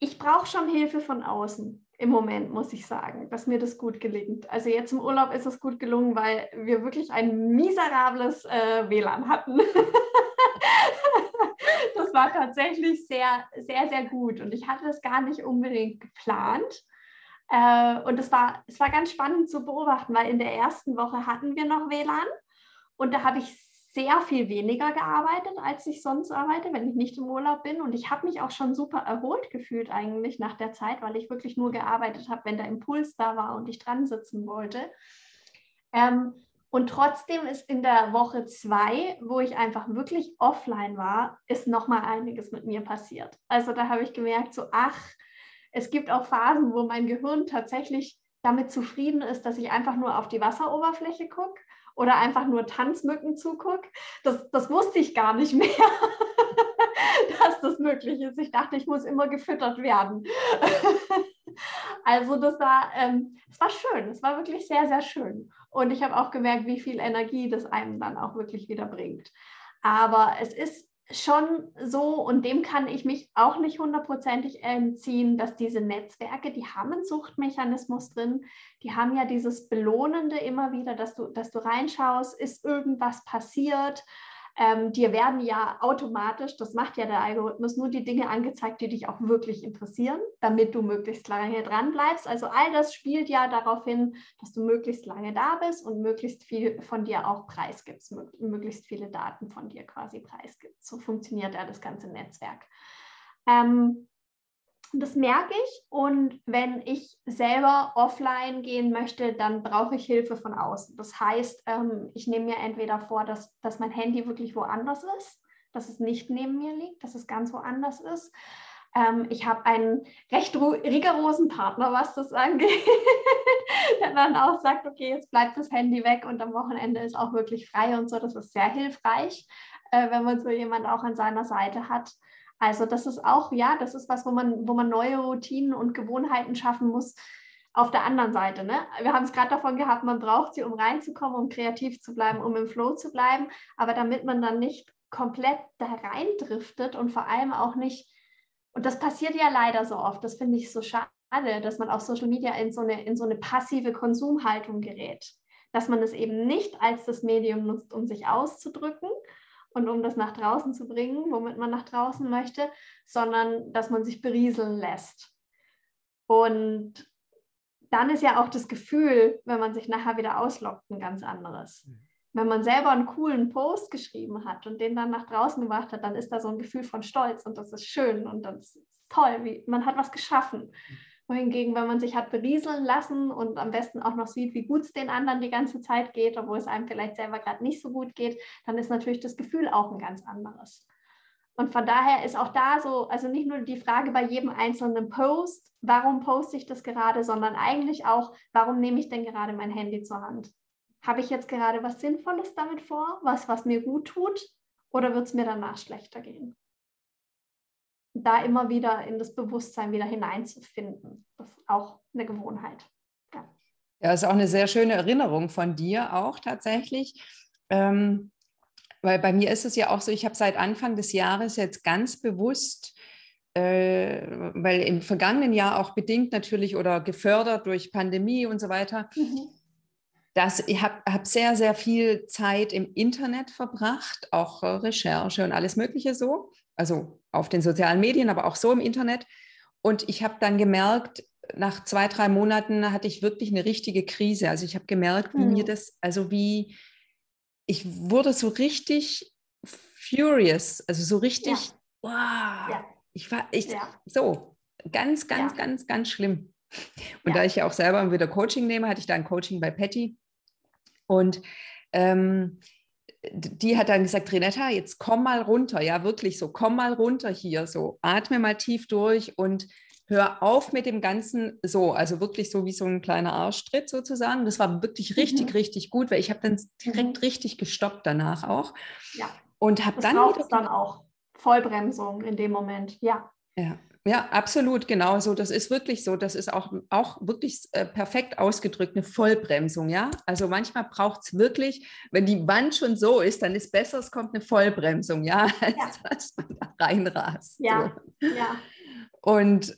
ich brauche schon Hilfe von außen im Moment, muss ich sagen, dass mir das gut gelingt. Also jetzt im Urlaub ist es gut gelungen, weil wir wirklich ein miserables äh, WLAN hatten. <laughs> das war tatsächlich sehr, sehr, sehr gut und ich hatte das gar nicht unbedingt geplant. Äh, und es war, es war ganz spannend zu beobachten, weil in der ersten Woche hatten wir noch WLAN und da habe ich sehr viel weniger gearbeitet, als ich sonst arbeite, wenn ich nicht im Urlaub bin. Und ich habe mich auch schon super erholt gefühlt eigentlich nach der Zeit, weil ich wirklich nur gearbeitet habe, wenn der Impuls da war und ich dran sitzen wollte. Ähm, und trotzdem ist in der Woche zwei, wo ich einfach wirklich offline war, ist nochmal einiges mit mir passiert. Also da habe ich gemerkt, so, ach, es gibt auch Phasen, wo mein Gehirn tatsächlich damit zufrieden ist, dass ich einfach nur auf die Wasseroberfläche gucke oder einfach nur Tanzmücken zugucke. Das, das wusste ich gar nicht <laughs> mehr, dass das möglich ist. Ich dachte, ich muss immer gefüttert werden. <laughs> also das war, ähm, es war schön, es war wirklich sehr, sehr schön. Und ich habe auch gemerkt, wie viel Energie das einem dann auch wirklich wieder bringt. Aber es ist schon so, und dem kann ich mich auch nicht hundertprozentig entziehen, dass diese Netzwerke, die haben einen Suchtmechanismus drin, die haben ja dieses Belohnende immer wieder, dass du, dass du reinschaust, ist irgendwas passiert, ähm, dir werden ja automatisch, das macht ja der Algorithmus, nur die Dinge angezeigt, die dich auch wirklich interessieren, damit du möglichst lange dran bleibst. Also all das spielt ja darauf hin, dass du möglichst lange da bist und möglichst viel von dir auch preisgibst, möglichst viele Daten von dir quasi preisgibst. So funktioniert ja das ganze Netzwerk. Ähm, das merke ich. Und wenn ich selber offline gehen möchte, dann brauche ich Hilfe von außen. Das heißt, ähm, ich nehme mir entweder vor, dass, dass mein Handy wirklich woanders ist, dass es nicht neben mir liegt, dass es ganz woanders ist. Ähm, ich habe einen recht rigorosen Partner, was das angeht, <laughs> der dann auch sagt, okay, jetzt bleibt das Handy weg und am Wochenende ist auch wirklich frei und so. Das ist sehr hilfreich, äh, wenn man so jemand auch an seiner Seite hat. Also das ist auch, ja, das ist was, wo man, wo man neue Routinen und Gewohnheiten schaffen muss. Auf der anderen Seite, ne? wir haben es gerade davon gehabt, man braucht sie, um reinzukommen, um kreativ zu bleiben, um im Flow zu bleiben. Aber damit man dann nicht komplett da reindriftet und vor allem auch nicht, und das passiert ja leider so oft, das finde ich so schade, dass man auf Social Media in so eine, in so eine passive Konsumhaltung gerät. Dass man es eben nicht als das Medium nutzt, um sich auszudrücken, und um das nach draußen zu bringen, womit man nach draußen möchte, sondern dass man sich berieseln lässt. Und dann ist ja auch das Gefühl, wenn man sich nachher wieder auslockt, ein ganz anderes. Mhm. Wenn man selber einen coolen Post geschrieben hat und den dann nach draußen gebracht hat, dann ist da so ein Gefühl von Stolz und das ist schön und das ist toll, wie, man hat was geschaffen. Mhm wohingegen, wenn man sich hat berieseln lassen und am besten auch noch sieht, wie gut es den anderen die ganze Zeit geht, obwohl es einem vielleicht selber gerade nicht so gut geht, dann ist natürlich das Gefühl auch ein ganz anderes. Und von daher ist auch da so, also nicht nur die Frage bei jedem einzelnen Post, warum poste ich das gerade, sondern eigentlich auch, warum nehme ich denn gerade mein Handy zur Hand? Habe ich jetzt gerade was Sinnvolles damit vor, was, was mir gut tut, oder wird es mir danach schlechter gehen? Da immer wieder in das Bewusstsein wieder hineinzufinden. Das ist auch eine Gewohnheit. Ja, ja ist auch eine sehr schöne Erinnerung von dir auch tatsächlich. Ähm, weil bei mir ist es ja auch so, ich habe seit Anfang des Jahres jetzt ganz bewusst, äh, weil im vergangenen Jahr auch bedingt natürlich oder gefördert durch Pandemie und so weiter, mhm. dass ich habe hab sehr, sehr viel Zeit im Internet verbracht, auch Recherche und alles Mögliche so also auf den sozialen Medien, aber auch so im Internet. Und ich habe dann gemerkt, nach zwei, drei Monaten hatte ich wirklich eine richtige Krise. Also ich habe gemerkt, wie mhm. mir das, also wie, ich wurde so richtig furious, also so richtig, ja. wow, ja. ich war, ich, ja. so, ganz, ganz, ganz, ganz schlimm. Und da ich ja auch selber wieder Coaching nehme, hatte ich da ein Coaching bei Patty. Und ähm, die hat dann gesagt, Renetta, jetzt komm mal runter, ja wirklich so, komm mal runter hier, so, atme mal tief durch und hör auf mit dem Ganzen so, also wirklich so wie so ein kleiner Arschtritt sozusagen. Das war wirklich richtig, mhm. richtig gut, weil ich habe dann direkt mhm. richtig gestoppt danach auch. Ja. Und habe dann wieder dann auch Vollbremsung in dem Moment, ja. Ja, ja, absolut, genau so. Das ist wirklich so. Das ist auch, auch wirklich äh, perfekt ausgedrückt, eine Vollbremsung, ja. Also manchmal braucht es wirklich, wenn die Wand schon so ist, dann ist besser, es kommt eine Vollbremsung, ja, <laughs> als ja. dass man da reinrast. Ja, so. ja. Und,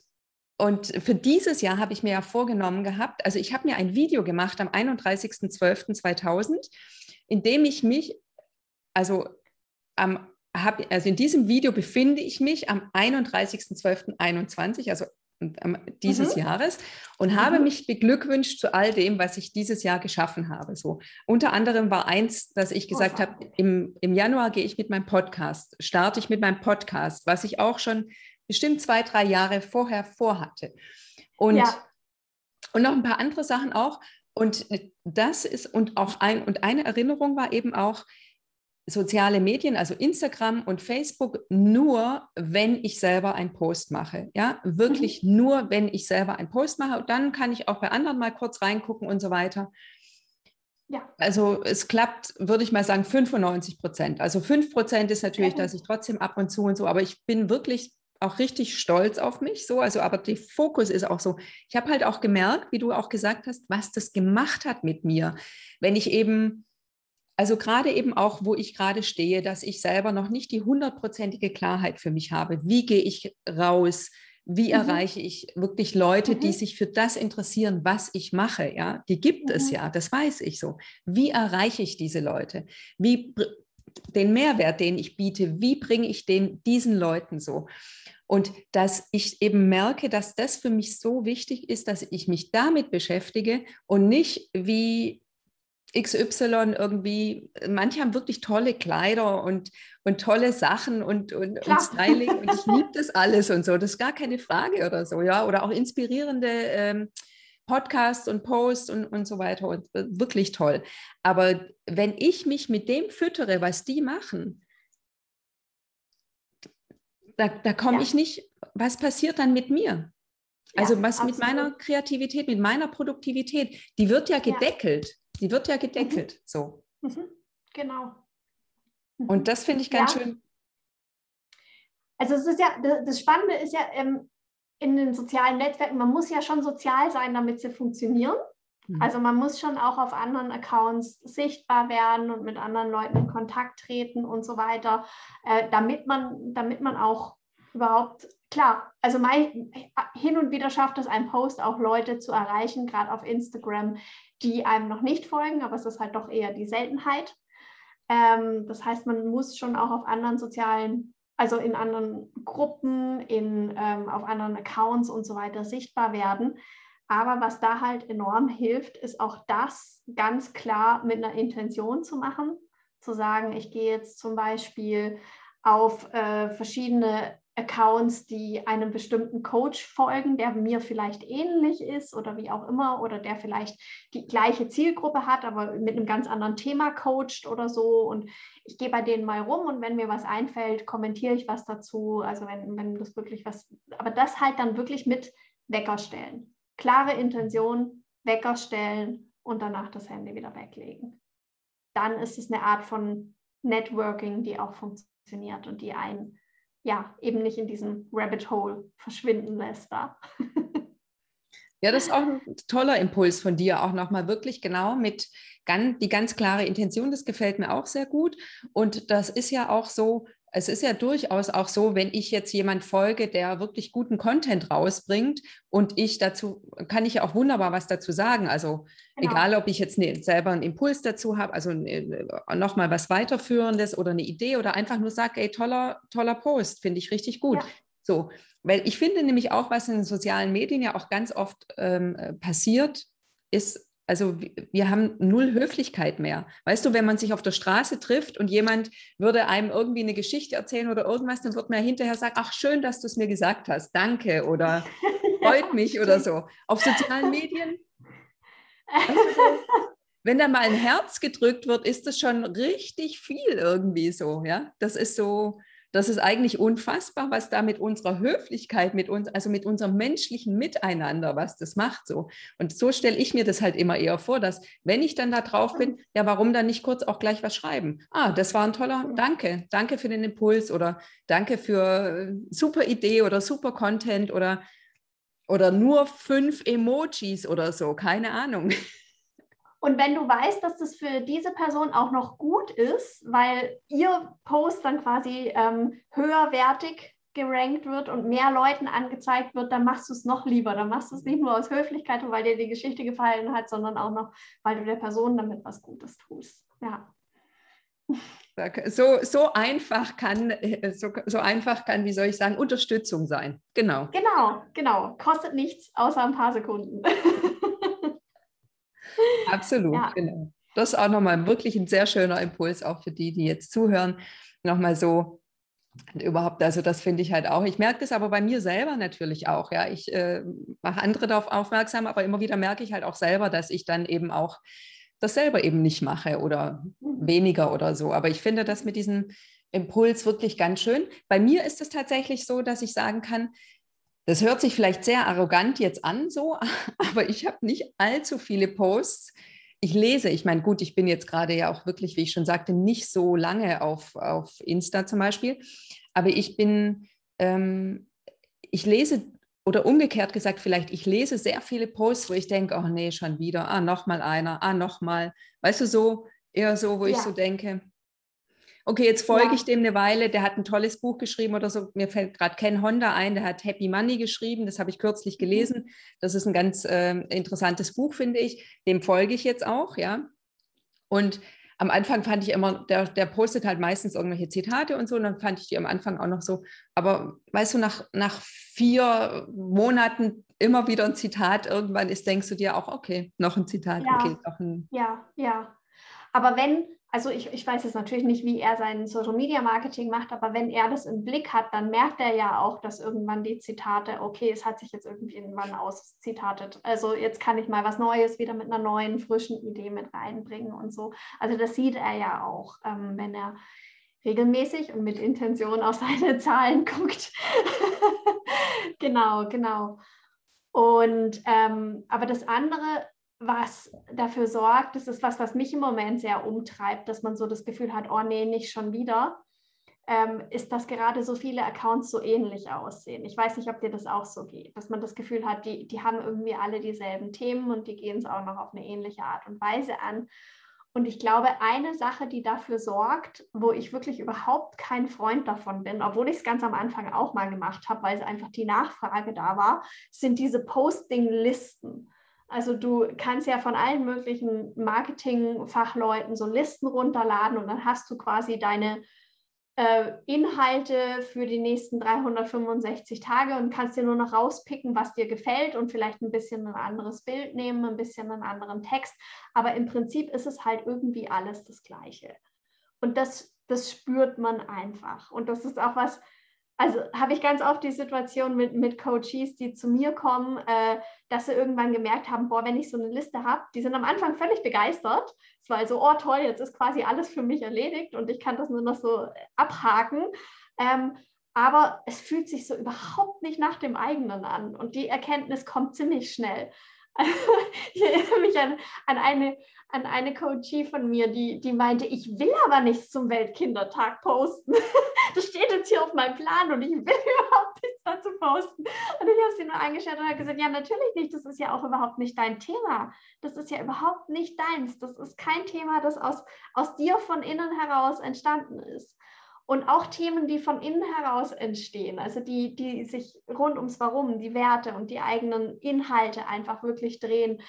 und für dieses Jahr habe ich mir ja vorgenommen gehabt, also ich habe mir ein Video gemacht am 31.12.2000, in dem ich mich, also am hab, also in diesem Video befinde ich mich am 31.12.21, also dieses mhm. Jahres und mhm. habe mich beglückwünscht zu all dem, was ich dieses Jahr geschaffen habe. So unter anderem war eins, dass ich gesagt oh, habe, im, im Januar gehe ich mit meinem Podcast, starte ich mit meinem Podcast, was ich auch schon bestimmt zwei, drei Jahre vorher vorhatte. Und, ja. und noch ein paar andere Sachen auch. Und das ist und auch ein und eine Erinnerung war eben auch, soziale Medien, also Instagram und Facebook, nur wenn ich selber einen Post mache. Ja, wirklich mhm. nur, wenn ich selber einen Post mache. Und dann kann ich auch bei anderen mal kurz reingucken und so weiter. Ja. Also es klappt, würde ich mal sagen, 95 Prozent. Also 5 Prozent ist natürlich, dass ich trotzdem ab und zu und so, aber ich bin wirklich auch richtig stolz auf mich so. Also, aber der Fokus ist auch so. Ich habe halt auch gemerkt, wie du auch gesagt hast, was das gemacht hat mit mir, wenn ich eben also gerade eben auch, wo ich gerade stehe, dass ich selber noch nicht die hundertprozentige Klarheit für mich habe. Wie gehe ich raus? Wie mhm. erreiche ich wirklich Leute, mhm. die sich für das interessieren, was ich mache? Ja, die gibt mhm. es ja, das weiß ich so. Wie erreiche ich diese Leute? Wie den Mehrwert, den ich biete, wie bringe ich den diesen Leuten so? Und dass ich eben merke, dass das für mich so wichtig ist, dass ich mich damit beschäftige und nicht wie XY irgendwie, manche haben wirklich tolle Kleider und, und tolle Sachen und, und, und Styling und ich liebe das <laughs> alles und so, das ist gar keine Frage oder so, ja, oder auch inspirierende ähm, Podcasts und Posts und, und so weiter und wirklich toll. Aber wenn ich mich mit dem füttere, was die machen, da, da komme ja. ich nicht, was passiert dann mit mir? Also ja, was absolut. mit meiner Kreativität, mit meiner Produktivität, die wird ja gedeckelt. Die wird ja gedeckelt. Mhm. So. Mhm. Genau. Mhm. Und das finde ich ganz ja. schön. Also es ist ja, das Spannende ist ja ähm, in den sozialen Netzwerken, man muss ja schon sozial sein, damit sie funktionieren. Mhm. Also man muss schon auch auf anderen Accounts sichtbar werden und mit anderen Leuten in Kontakt treten und so weiter, äh, damit, man, damit man auch überhaupt, klar, also mein, hin und wieder schafft es ein Post auch Leute zu erreichen, gerade auf Instagram, die einem noch nicht folgen, aber es ist halt doch eher die Seltenheit. Ähm, das heißt, man muss schon auch auf anderen sozialen, also in anderen Gruppen, in, ähm, auf anderen Accounts und so weiter sichtbar werden. Aber was da halt enorm hilft, ist auch das ganz klar mit einer Intention zu machen. Zu sagen, ich gehe jetzt zum Beispiel auf äh, verschiedene Accounts, die einem bestimmten Coach folgen, der mir vielleicht ähnlich ist oder wie auch immer, oder der vielleicht die gleiche Zielgruppe hat, aber mit einem ganz anderen Thema coacht oder so. Und ich gehe bei denen mal rum und wenn mir was einfällt, kommentiere ich was dazu. Also wenn, wenn das wirklich was, aber das halt dann wirklich mit Wecker stellen. Klare Intention, Wecker stellen und danach das Handy wieder weglegen. Dann ist es eine Art von Networking, die auch funktioniert und die einen ja, eben nicht in diesem Rabbit Hole verschwinden lässt da. Ja, das ist auch ein toller Impuls von dir, auch nochmal wirklich genau mit ganz, die ganz klare Intention, das gefällt mir auch sehr gut. Und das ist ja auch so, es ist ja durchaus auch so, wenn ich jetzt jemand folge, der wirklich guten Content rausbringt und ich dazu, kann ich ja auch wunderbar was dazu sagen. Also genau. egal, ob ich jetzt ne, selber einen Impuls dazu habe, also ne, nochmal was weiterführendes oder eine Idee oder einfach nur sage, ey, toller, toller Post, finde ich richtig gut. Ja. So, weil ich finde nämlich auch, was in den sozialen Medien ja auch ganz oft ähm, passiert, ist also wir haben null Höflichkeit mehr. Weißt du, wenn man sich auf der Straße trifft und jemand würde einem irgendwie eine Geschichte erzählen oder irgendwas, dann wird man ja hinterher sagen, ach schön, dass du es mir gesagt hast, danke oder <laughs> freut mich oder so. Auf sozialen Medien. Also, wenn da mal ein Herz gedrückt wird, ist das schon richtig viel irgendwie so, ja. Das ist so, das ist eigentlich unfassbar, was da mit unserer Höflichkeit, mit uns, also mit unserem menschlichen Miteinander, was das macht so. Und so stelle ich mir das halt immer eher vor, dass wenn ich dann da drauf bin, ja, warum dann nicht kurz auch gleich was schreiben? Ah, das war ein toller, danke, danke für den Impuls oder danke für äh, super Idee oder super Content oder oder nur fünf Emojis oder so, keine Ahnung. <laughs> Und wenn du weißt, dass das für diese Person auch noch gut ist, weil ihr Post dann quasi ähm, höherwertig gerankt wird und mehr Leuten angezeigt wird, dann machst du es noch lieber. Dann machst du es nicht nur aus Höflichkeit und weil dir die Geschichte gefallen hat, sondern auch noch, weil du der Person damit was Gutes tust. Ja. So, so einfach kann, so, so einfach kann, wie soll ich sagen, Unterstützung sein. Genau. Genau, genau. Kostet nichts außer ein paar Sekunden. <laughs> Absolut, ja. genau. Das ist auch nochmal wirklich ein sehr schöner Impuls, auch für die, die jetzt zuhören. Nochmal so, und überhaupt, also das finde ich halt auch. Ich merke das aber bei mir selber natürlich auch. Ja, ich äh, mache andere darauf aufmerksam, aber immer wieder merke ich halt auch selber, dass ich dann eben auch das selber eben nicht mache oder weniger oder so. Aber ich finde das mit diesem Impuls wirklich ganz schön. Bei mir ist es tatsächlich so, dass ich sagen kann, das hört sich vielleicht sehr arrogant jetzt an, so, <laughs> aber ich habe nicht allzu viele Posts. Ich lese, ich meine, gut, ich bin jetzt gerade ja auch wirklich, wie ich schon sagte, nicht so lange auf, auf Insta zum Beispiel, aber ich bin, ähm, ich lese oder umgekehrt gesagt, vielleicht, ich lese sehr viele Posts, wo ich denke, oh nee, schon wieder, ah, nochmal einer, ah, nochmal. Weißt du, so, eher so, wo ja. ich so denke, okay, jetzt folge ja. ich dem eine Weile, der hat ein tolles Buch geschrieben oder so. Mir fällt gerade Ken Honda ein, der hat Happy Money geschrieben, das habe ich kürzlich mhm. gelesen. Das ist ein ganz äh, interessantes Buch, finde ich. Dem folge ich jetzt auch, ja. Und am Anfang fand ich immer, der, der postet halt meistens irgendwelche Zitate und so, und dann fand ich die am Anfang auch noch so. Aber weißt du, nach, nach vier Monaten immer wieder ein Zitat, irgendwann ist, denkst du dir auch, okay, noch ein Zitat, ja. okay, noch ein. Ja, ja. Aber wenn, also ich, ich weiß jetzt natürlich nicht, wie er sein Social Media Marketing macht, aber wenn er das im Blick hat, dann merkt er ja auch, dass irgendwann die Zitate, okay, es hat sich jetzt irgendwann auszitatet. Also jetzt kann ich mal was Neues wieder mit einer neuen, frischen Idee mit reinbringen und so. Also das sieht er ja auch, ähm, wenn er regelmäßig und mit Intention auf seine <laughs> Zahlen guckt. <laughs> genau, genau. Und ähm, aber das andere, was dafür sorgt, das ist was, was mich im Moment sehr umtreibt, dass man so das Gefühl hat, oh nee, nicht schon wieder, ähm, ist, dass gerade so viele Accounts so ähnlich aussehen. Ich weiß nicht, ob dir das auch so geht, dass man das Gefühl hat, die, die haben irgendwie alle dieselben Themen und die gehen es auch noch auf eine ähnliche Art und Weise an. Und ich glaube, eine Sache, die dafür sorgt, wo ich wirklich überhaupt kein Freund davon bin, obwohl ich es ganz am Anfang auch mal gemacht habe, weil es einfach die Nachfrage da war, sind diese Posting-Listen. Also du kannst ja von allen möglichen Marketing-Fachleuten so Listen runterladen und dann hast du quasi deine äh, Inhalte für die nächsten 365 Tage und kannst dir nur noch rauspicken, was dir gefällt und vielleicht ein bisschen ein anderes Bild nehmen, ein bisschen einen anderen Text. Aber im Prinzip ist es halt irgendwie alles das Gleiche. Und das, das spürt man einfach. Und das ist auch was, also habe ich ganz oft die Situation mit, mit Coaches, die zu mir kommen, äh, dass sie irgendwann gemerkt haben, boah, wenn ich so eine Liste habe, die sind am Anfang völlig begeistert. Es war also, oh toll, jetzt ist quasi alles für mich erledigt und ich kann das nur noch so abhaken. Ähm, aber es fühlt sich so überhaupt nicht nach dem eigenen an und die Erkenntnis kommt ziemlich schnell. <laughs> ich erinnere mich an, an, eine, an eine Coachie von mir, die, die meinte, ich will aber nichts zum Weltkindertag posten. <laughs> das steht jetzt hier auf meinem Plan und ich will <laughs> überhaupt nichts dazu posten. Und ich habe sie nur eingestellt und habe gesagt, ja, natürlich nicht, das ist ja auch überhaupt nicht dein Thema. Das ist ja überhaupt nicht deins. Das ist kein Thema, das aus, aus dir von innen heraus entstanden ist. Und auch Themen, die von innen heraus entstehen, also die, die sich rund ums Warum, die Werte und die eigenen Inhalte einfach wirklich drehen,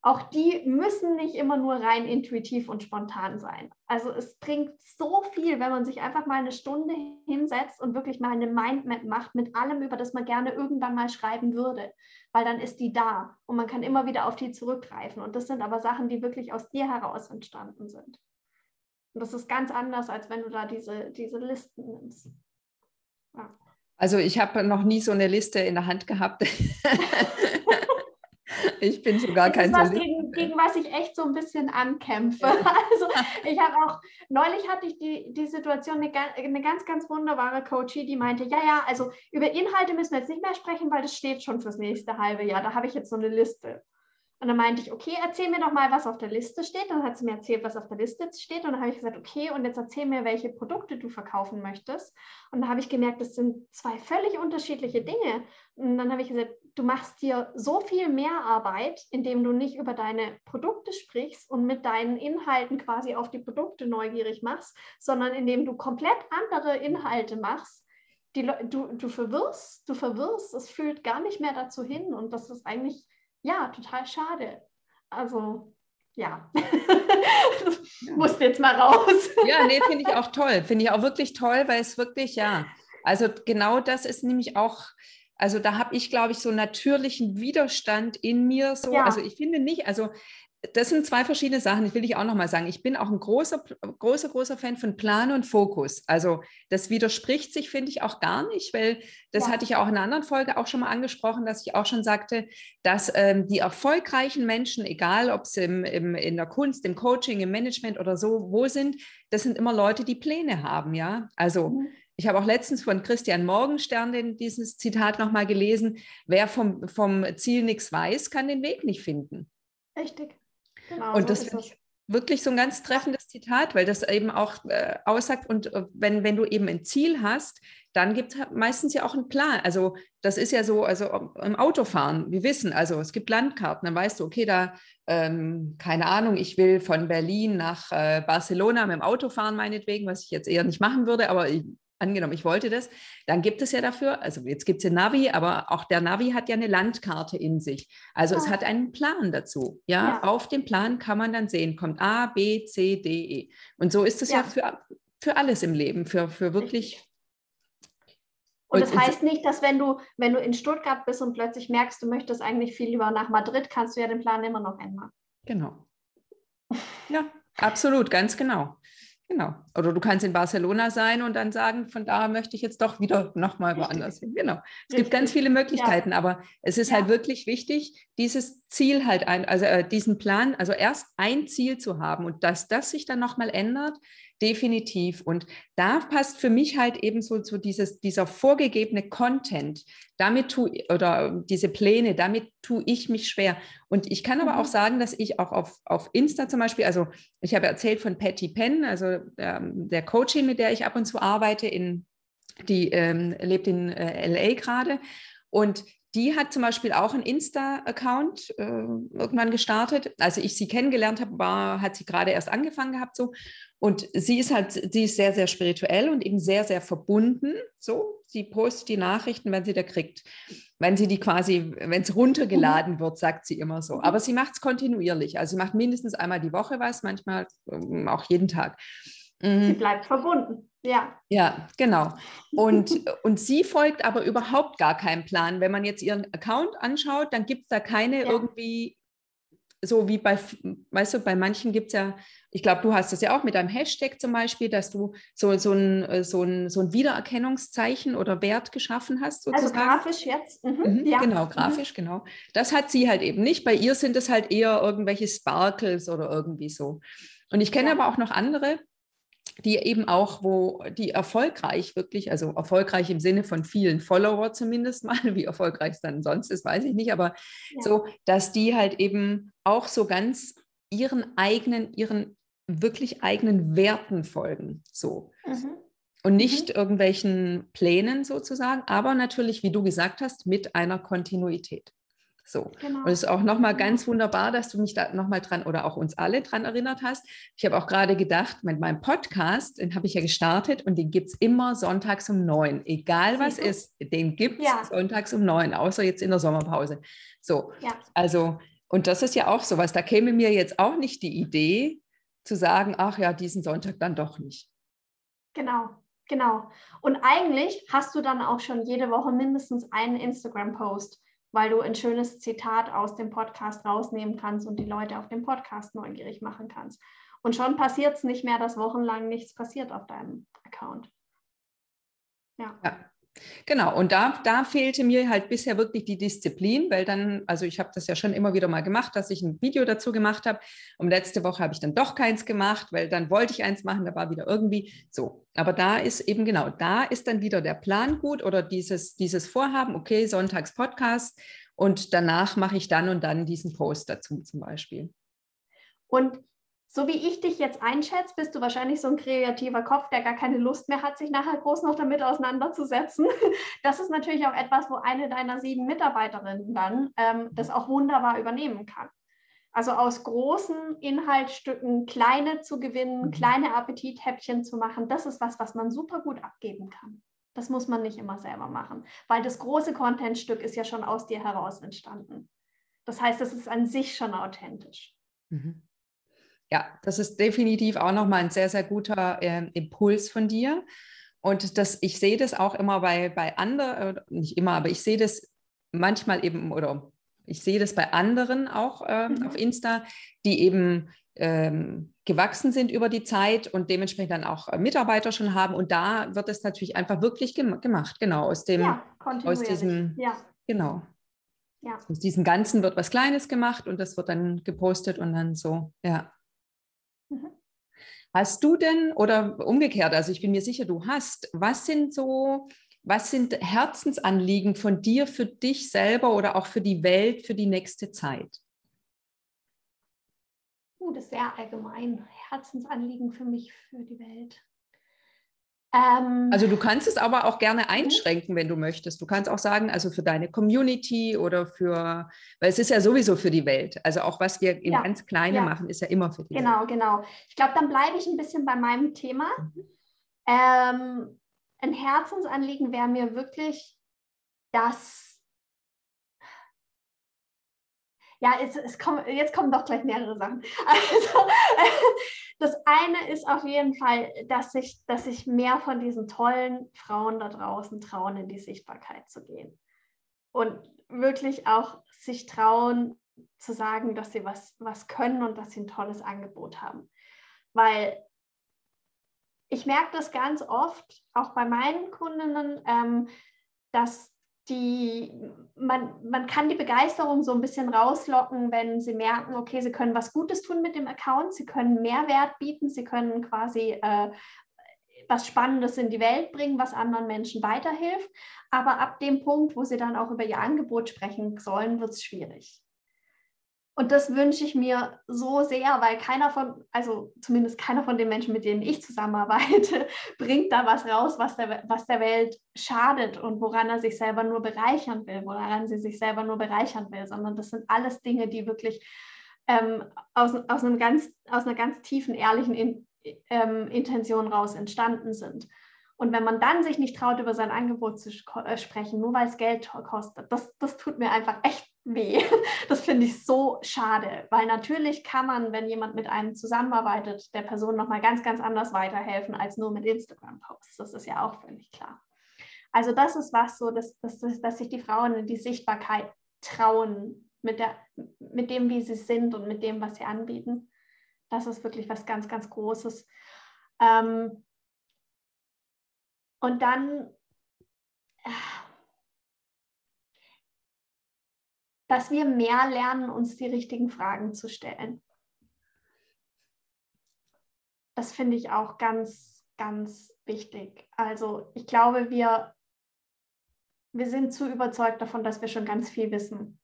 auch die müssen nicht immer nur rein intuitiv und spontan sein. Also es bringt so viel, wenn man sich einfach mal eine Stunde hinsetzt und wirklich mal eine Mindmap macht mit allem, über das man gerne irgendwann mal schreiben würde, weil dann ist die da und man kann immer wieder auf die zurückgreifen. Und das sind aber Sachen, die wirklich aus dir heraus entstanden sind. Und das ist ganz anders, als wenn du da diese, diese Listen nimmst. Ja. Also ich habe noch nie so eine Liste in der Hand gehabt. <laughs> ich bin sogar kein was gegen, gegen, was ich echt so ein bisschen ankämpfe. <laughs> Also ich habe auch, neulich hatte ich die, die Situation, eine, eine ganz, ganz wunderbare Coachie, die meinte, ja, ja, also über Inhalte müssen wir jetzt nicht mehr sprechen, weil das steht schon fürs nächste halbe Jahr. Da habe ich jetzt so eine Liste. Und dann meinte ich, okay, erzähl mir doch mal, was auf der Liste steht. Dann hat sie mir erzählt, was auf der Liste steht. Und dann habe ich gesagt, okay, und jetzt erzähl mir, welche Produkte du verkaufen möchtest. Und dann habe ich gemerkt, das sind zwei völlig unterschiedliche Dinge. Und dann habe ich gesagt, du machst dir so viel mehr Arbeit, indem du nicht über deine Produkte sprichst und mit deinen Inhalten quasi auf die Produkte neugierig machst, sondern indem du komplett andere Inhalte machst. Die, du, du verwirrst, du verwirrst, es fühlt gar nicht mehr dazu hin. Und das ist eigentlich ja, total schade. Also ja, <laughs> ja. musste jetzt mal raus. ja, nee, finde ich auch toll. Finde ich auch wirklich toll, weil es wirklich, ja, also genau das ist nämlich auch, also da habe ich, glaube ich, so natürlichen Widerstand in mir. So, ja. also ich finde nicht, also das sind zwei verschiedene Sachen. Ich will dich auch nochmal sagen. Ich bin auch ein großer, großer, großer Fan von Plan und Fokus. Also das widerspricht sich, finde ich, auch gar nicht, weil das ja. hatte ich ja auch in einer anderen Folge auch schon mal angesprochen, dass ich auch schon sagte, dass ähm, die erfolgreichen Menschen, egal ob sie im, im, in der Kunst, im Coaching, im Management oder so, wo sind, das sind immer Leute, die Pläne haben, ja. Also mhm. Ich habe auch letztens von Christian Morgenstern den, dieses Zitat nochmal gelesen, wer vom, vom Ziel nichts weiß, kann den Weg nicht finden. Richtig. Genau, und so das finde ich wirklich so ein ganz treffendes Zitat, weil das eben auch äh, aussagt, und äh, wenn, wenn du eben ein Ziel hast, dann gibt es meistens ja auch einen Plan. Also das ist ja so, also im Autofahren, wir wissen, also es gibt Landkarten, dann weißt du, okay, da, ähm, keine Ahnung, ich will von Berlin nach äh, Barcelona mit dem Auto fahren, meinetwegen, was ich jetzt eher nicht machen würde, aber ich, angenommen, ich wollte das, dann gibt es ja dafür, also jetzt gibt es den Navi, aber auch der Navi hat ja eine Landkarte in sich. Also ja. es hat einen Plan dazu. Ja? ja? auf dem Plan kann man dann sehen, kommt A, B, C, D, E. Und so ist es ja, ja für, für alles im Leben, für, für wirklich. Und das heißt nicht, dass wenn du, wenn du in Stuttgart bist und plötzlich merkst, du möchtest eigentlich viel lieber nach Madrid, kannst du ja den Plan immer noch ändern. Genau. Ja, Absolut, ganz genau. Genau. Oder du kannst in Barcelona sein und dann sagen, von da möchte ich jetzt doch wieder nochmal woanders hin. Genau. Es Richtig. gibt ganz viele Möglichkeiten, ja. aber es ist halt ja. halt wirklich wichtig, dieses Ziel halt, ein, also äh, diesen Plan, also erst ein Ziel zu haben und dass das sich dann nochmal ändert, definitiv. Und da passt für mich halt eben so, so dieses, dieser vorgegebene Content. Damit tue oder diese Pläne, damit tue ich mich schwer. Und ich kann aber auch mhm. sagen, dass ich auch auf, auf Insta zum Beispiel, also ich habe erzählt von Patty Penn, also ähm, der Coaching, mit der ich ab und zu arbeite, in, die ähm, lebt in äh, LA gerade. Und die hat zum Beispiel auch einen Insta-Account äh, irgendwann gestartet. Als ich sie kennengelernt habe, war, hat sie gerade erst angefangen gehabt so. Und sie ist halt, sie ist sehr, sehr spirituell und eben sehr, sehr verbunden. So, sie postet die Nachrichten, wenn sie da kriegt. Wenn sie die quasi, wenn es runtergeladen mhm. wird, sagt sie immer so. Mhm. Aber sie macht es kontinuierlich. Also sie macht mindestens einmal die Woche was, manchmal ähm, auch jeden Tag. Mhm. Sie bleibt verbunden. Ja. Ja, genau. Und, <laughs> und sie folgt aber überhaupt gar keinem Plan. Wenn man jetzt ihren Account anschaut, dann gibt es da keine ja. irgendwie, so wie bei, weißt du, bei manchen gibt es ja, ich glaube, du hast das ja auch mit einem Hashtag zum Beispiel, dass du so, so, ein, so, ein, so ein Wiedererkennungszeichen oder Wert geschaffen hast. Also sozusagen. Also grafisch jetzt? Mhm, mhm, ja. Genau, mhm. grafisch, mhm. genau. Das hat sie halt eben nicht. Bei ihr sind es halt eher irgendwelche Sparkles oder irgendwie so. Und ich kenne ja. aber auch noch andere, die eben auch, wo die erfolgreich wirklich, also erfolgreich im Sinne von vielen Follower zumindest mal, <laughs> wie erfolgreich es dann sonst ist, weiß ich nicht, aber ja. so, dass die halt eben auch so ganz ihren eigenen, ihren wirklich eigenen Werten folgen, so. Mhm. Und nicht mhm. irgendwelchen Plänen sozusagen, aber natürlich, wie du gesagt hast, mit einer Kontinuität. So. Genau. Und es ist auch nochmal ganz wunderbar, dass du mich da nochmal dran oder auch uns alle dran erinnert hast. Ich habe auch gerade gedacht, mit meinem Podcast, den habe ich ja gestartet und den gibt es immer sonntags um neun. Egal was ist, den gibt es ja. sonntags um neun, außer jetzt in der Sommerpause. So. Ja. Also, und das ist ja auch sowas. Da käme mir jetzt auch nicht die Idee zu sagen, ach ja, diesen Sonntag dann doch nicht. Genau. Genau. Und eigentlich hast du dann auch schon jede Woche mindestens einen Instagram-Post weil du ein schönes Zitat aus dem Podcast rausnehmen kannst und die Leute auf dem Podcast neugierig machen kannst. Und schon passiert es nicht mehr, dass wochenlang nichts passiert auf deinem Account. Ja. ja. Genau, und da, da fehlte mir halt bisher wirklich die Disziplin, weil dann, also ich habe das ja schon immer wieder mal gemacht, dass ich ein Video dazu gemacht habe. Und letzte Woche habe ich dann doch keins gemacht, weil dann wollte ich eins machen, da war wieder irgendwie so. Aber da ist eben genau, da ist dann wieder der Plan gut oder dieses, dieses Vorhaben, okay, Sonntags Podcast und danach mache ich dann und dann diesen Post dazu zum Beispiel. Und so wie ich dich jetzt einschätze, bist du wahrscheinlich so ein kreativer Kopf, der gar keine Lust mehr hat, sich nachher groß noch damit auseinanderzusetzen. <laughs> Das ist natürlich auch etwas, wo eine deiner sieben Mitarbeiterinnen dann ähm, das auch wunderbar übernehmen kann. Also aus großen Inhaltsstücken kleine zu gewinnen, mhm. kleine Appetithäppchen zu machen, das ist was, was man super gut abgeben kann. Das muss man nicht immer selber machen, weil das große Contentstück ist ja schon aus dir heraus entstanden. Das heißt, es ist an sich schon authentisch. Mhm. Ja, das ist definitiv auch nochmal ein sehr, sehr guter äh, Impuls von dir. Und das, ich sehe das auch immer bei, bei anderen, äh, nicht immer, aber ich sehe das manchmal eben, oder ich sehe das bei anderen auch äh, mhm. auf Insta, die eben ähm, gewachsen sind über die Zeit und dementsprechend dann auch äh, Mitarbeiter schon haben. Und da wird es natürlich einfach wirklich gem gemacht, genau, aus dem, ja, aus diesem, ja. genau. Ja. Aus diesem Ganzen wird was Kleines gemacht und das wird dann gepostet und dann so, ja. Mhm. Hast du denn, oder umgekehrt, also ich bin mir sicher, du hast, was sind so, was sind Herzensanliegen von dir für dich selber oder auch für die Welt für die nächste Zeit? Uh, das ist sehr allgemein. Herzensanliegen für mich, für die Welt. Ähm, also du kannst es aber auch gerne mhm. einschränken, wenn du möchtest. Du kannst auch sagen, also für deine Community oder für, weil es ist ja sowieso für die Welt. Also auch was wir in ja, ganz Kleine ja. machen, ist ja immer für die genau, Welt. Genau, genau. Ich glaube, dann bleibe ich ein bisschen bei meinem Thema. Mhm. Ähm, ein Herzensanliegen wäre mir wirklich, dass ja, es, es kommen, jetzt kommen doch gleich mehrere Sachen. Also, <laughs> das eine ist auf jeden Fall, dass sich, dass sich mehr von diesen tollen Frauen da draußen trauen, in die Sichtbarkeit zu gehen. Und wirklich auch sich trauen zu sagen, dass sie was, was können und dass sie ein tolles Angebot haben. weil ich merke das ganz oft, auch bei meinen Kundinnen, ähm, dass die, man, man kann die Begeisterung so ein bisschen rauslocken, wenn sie merken, okay, sie können was Gutes tun mit dem Account, sie können Mehrwert bieten, sie können quasi äh, was Spannendes in die Welt bringen, was anderen Menschen weiterhilft. Aber ab dem Punkt, wo sie dann auch über ihr Angebot sprechen sollen, wird es schwierig. Und das wünsche ich mir so sehr, weil keiner von, also zumindest keiner von den Menschen, mit denen ich zusammenarbeite, <laughs> bringt da was raus, was der, was der Welt schadet und woran er sich selber nur bereichern will, woran sie sich selber nur bereichern will, sondern das sind alles Dinge, die wirklich ähm, aus, aus, einem ganz, aus einer ganz tiefen, ehrlichen In, ähm, Intention raus entstanden sind. Und wenn man dann sich nicht traut, über sein Angebot zu äh, sprechen, nur weil es Geld kostet, das, das tut mir einfach echt weh. <laughs> Das finde ich so schade, weil natürlich kann man, wenn jemand mit einem zusammenarbeitet, der Person nochmal ganz, ganz anders weiterhelfen als nur mit Instagram-Posts. Das ist ja auch völlig klar. Also das ist was so, dass, dass, dass sich die Frauen in die Sichtbarkeit trauen mit, der, mit dem, wie sie sind und mit dem, was sie anbieten. Das ist wirklich was ganz, ganz Großes. Ähm, und dann dass wir mehr lernen, uns die richtigen Fragen zu stellen. Das finde ich auch ganz, ganz wichtig. Also ich glaube, wir, wir sind zu überzeugt davon, dass wir schon ganz viel wissen.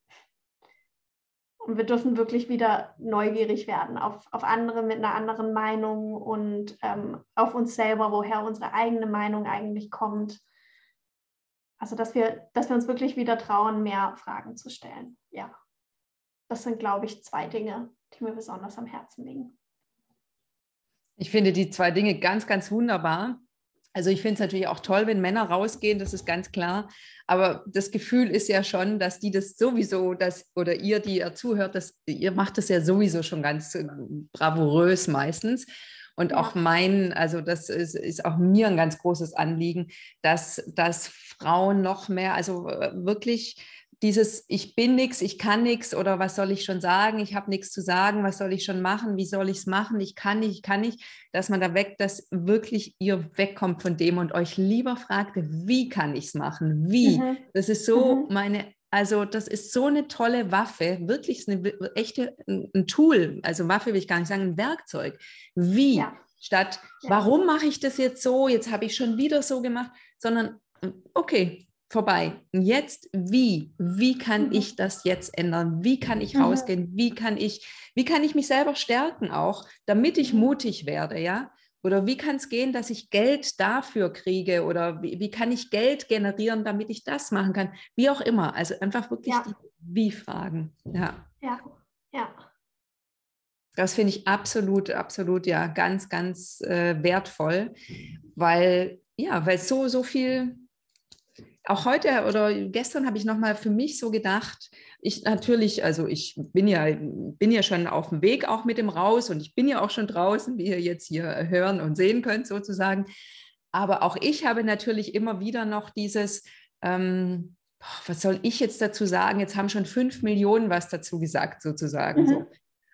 Und wir dürfen wirklich wieder neugierig werden auf, auf andere mit einer anderen Meinung und ähm, auf uns selber, woher unsere eigene Meinung eigentlich kommt. Also, dass wir, dass wir uns wirklich wieder trauen, mehr Fragen zu stellen. Ja, das sind, glaube ich, zwei Dinge, die mir besonders am Herzen liegen. Ich finde die zwei Dinge ganz, ganz wunderbar. Also ich finde es natürlich auch toll, wenn Männer rausgehen, das ist ganz klar. Aber das Gefühl ist ja schon, dass die das sowieso, dass, oder ihr, die ihr zuhört, das, ihr macht das ja sowieso schon ganz bravourös meistens. Und ja. auch mein, also das ist, ist auch mir ein ganz großes Anliegen, dass, dass Frauen noch mehr, also äh, wirklich dieses Ich bin nichts, ich kann nichts oder was soll ich schon sagen, ich habe nichts zu sagen, was soll ich schon machen, wie soll ich es machen, ich kann nicht, ich kann nicht, dass man da weg, dass wirklich ihr wegkommt von dem und euch lieber fragt, wie kann ich es machen, wie. Mhm. Das ist so mhm. meine also das ist so eine tolle Waffe, wirklich eine echte ein Tool. Also Waffe will ich gar nicht sagen, ein Werkzeug. Wie? Ja. Statt, ja. warum mache ich das jetzt so? Jetzt habe ich schon wieder so gemacht, sondern okay, vorbei. Jetzt wie? Wie kann mhm. ich das jetzt ändern? Wie kann ich mhm. rausgehen? Wie kann ich, wie kann ich mich selber stärken auch, damit ich mhm. mutig werde, ja? Oder wie kann es gehen, dass ich Geld dafür kriege? Oder wie, wie, kann ich Geld generieren, damit ich das machen kann? Wie auch immer. Also einfach wirklich ja. die Wie-Fragen. Ja. Ja, ja. Das finde ich absolut, absolut, ja, ganz, ganz äh, wertvoll, weil, ja, weil so, so viel, auch heute oder gestern habe ich nochmal für mich so gedacht, ich natürlich, also ich bin ja, bin ja schon auf dem Weg auch mit dem raus und ich bin ja auch schon draußen, wie ihr jetzt hier hören und sehen könnt sozusagen. Aber auch ich habe natürlich immer wieder noch dieses, ähm, was soll ich jetzt dazu sagen? Jetzt haben schon fünf Millionen was dazu gesagt sozusagen. Mhm. So.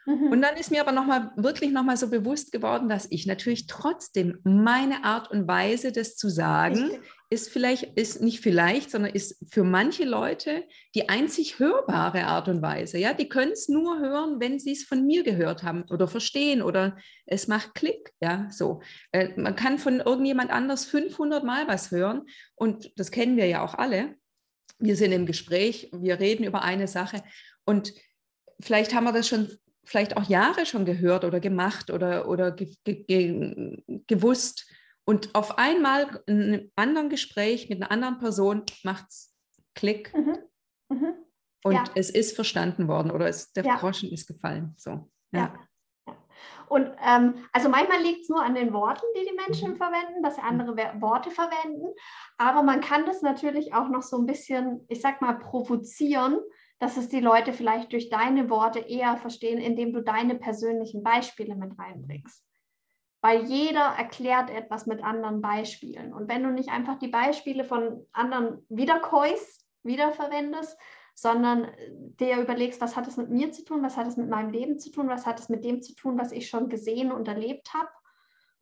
Mhm. Und dann ist mir aber noch mal, wirklich nochmal so bewusst geworden, dass ich natürlich trotzdem meine Art und Weise, das zu sagen, ist vielleicht, ist nicht vielleicht, sondern ist für manche Leute die einzig hörbare Art und Weise. Ja, die können es nur hören, wenn sie es von mir gehört haben oder verstehen oder es macht Klick. Ja, so. Äh, man kann von irgendjemand anders 500 Mal was hören und das kennen wir ja auch alle. Wir sind im Gespräch, wir reden über eine Sache und vielleicht haben wir das schon vielleicht auch Jahre schon gehört oder gemacht oder, oder ge, ge, gewusst. Und auf einmal in einem anderen Gespräch mit einer anderen Person macht es Klick. Mhm. Mhm. Und ja. es ist verstanden worden oder es, der ja. Groschen ist gefallen. So. Ja. ja. Und ähm, also manchmal liegt es nur an den Worten, die die Menschen mhm. verwenden, dass sie andere Worte verwenden. Aber man kann das natürlich auch noch so ein bisschen, ich sag mal, provozieren, dass es die Leute vielleicht durch deine Worte eher verstehen, indem du deine persönlichen Beispiele mit reinbringst. Weil jeder erklärt etwas mit anderen Beispielen. Und wenn du nicht einfach die Beispiele von anderen wiederkäust, wiederverwendest, sondern dir überlegst, was hat es mit mir zu tun, was hat es mit meinem Leben zu tun, was hat es mit dem zu tun, was ich schon gesehen und erlebt habe.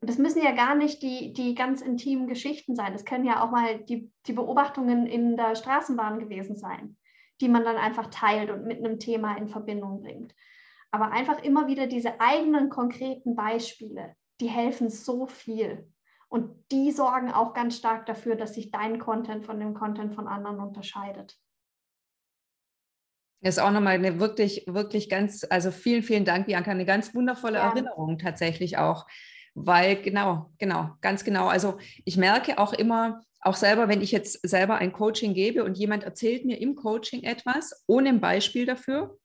Und das müssen ja gar nicht die, die ganz intimen Geschichten sein. Das können ja auch mal die, die Beobachtungen in der Straßenbahn gewesen sein, die man dann einfach teilt und mit einem Thema in Verbindung bringt. Aber einfach immer wieder diese eigenen konkreten Beispiele, die helfen so viel. Und die sorgen auch ganz stark dafür, dass sich dein Content von dem Content von anderen unterscheidet. Das ist auch nochmal eine wirklich, wirklich ganz, also vielen, vielen Dank, Bianca, eine ganz wundervolle ja. Erinnerung tatsächlich auch, weil genau, genau, ganz genau. Also ich merke auch immer, auch selber, wenn ich jetzt selber ein Coaching gebe und jemand erzählt mir im Coaching etwas ohne ein Beispiel dafür,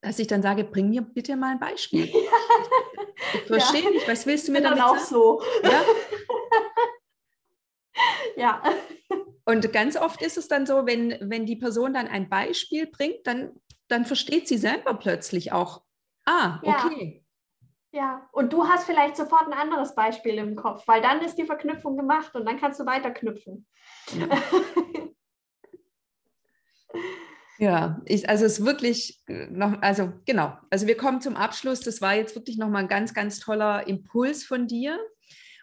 dass ich dann sage, bring mir bitte mal ein Beispiel. <laughs> ich verstehe ja. nicht, was willst du mir damit dann auch sagen? so. Ja. <laughs> ja. Und ganz oft ist es dann so, wenn, wenn die Person dann ein Beispiel bringt, dann, dann versteht sie selber plötzlich auch, ah, okay. Ja. Ja, und du hast vielleicht sofort ein anderes Beispiel im Kopf, weil dann ist die Verknüpfung gemacht und dann kannst du weiterknüpfen. Ja. <laughs> Ja, ich, also es ist wirklich äh, noch, also genau, also wir kommen zum Abschluss. Das war jetzt wirklich nochmal ein ganz, ganz toller Impuls von dir.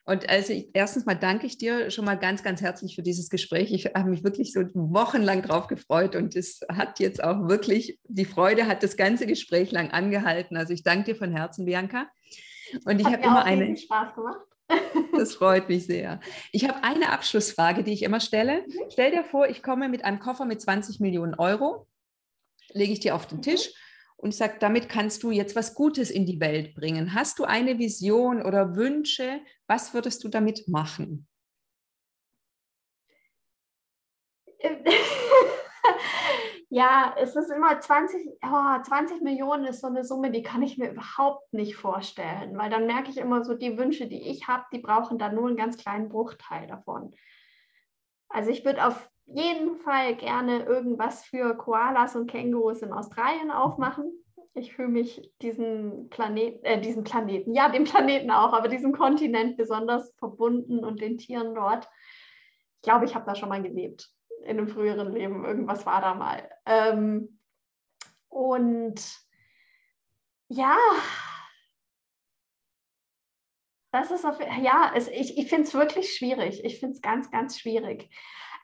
Und also ich, erstens mal danke ich dir schon mal ganz, ganz herzlich für dieses Gespräch. Ich habe mich wirklich so wochenlang drauf gefreut und es hat jetzt auch wirklich, die Freude hat das ganze Gespräch lang angehalten. Also ich danke dir von Herzen, Bianca. Und ich habe immer eine. Spaß gemacht. Das freut mich sehr. Ich habe eine Abschlussfrage, die ich immer stelle. Mhm. Stell dir vor, ich komme mit einem Koffer mit 20 Millionen Euro, lege ich dir auf den Tisch und sage, damit kannst du jetzt was Gutes in die Welt bringen. Hast du eine Vision oder Wünsche? Was würdest du damit machen? <laughs> Ja, es ist immer 20, oh, 20 Millionen ist so eine Summe, die kann ich mir überhaupt nicht vorstellen, weil dann merke ich immer so, die Wünsche, die ich habe, die brauchen dann nur einen ganz kleinen Bruchteil davon. Also ich würde auf jeden Fall gerne irgendwas für Koalas und Kängurus in Australien aufmachen. Ich fühle mich diesen Planeten, äh, diesen Planeten, ja, dem Planeten auch, aber diesem Kontinent besonders verbunden und den Tieren dort. Ich glaube, ich habe da schon mal gelebt in einem früheren Leben. Irgendwas war da mal. Ähm, und ja, das ist auf, ja, es, ich, ich finde es wirklich schwierig. Ich finde es ganz, ganz schwierig.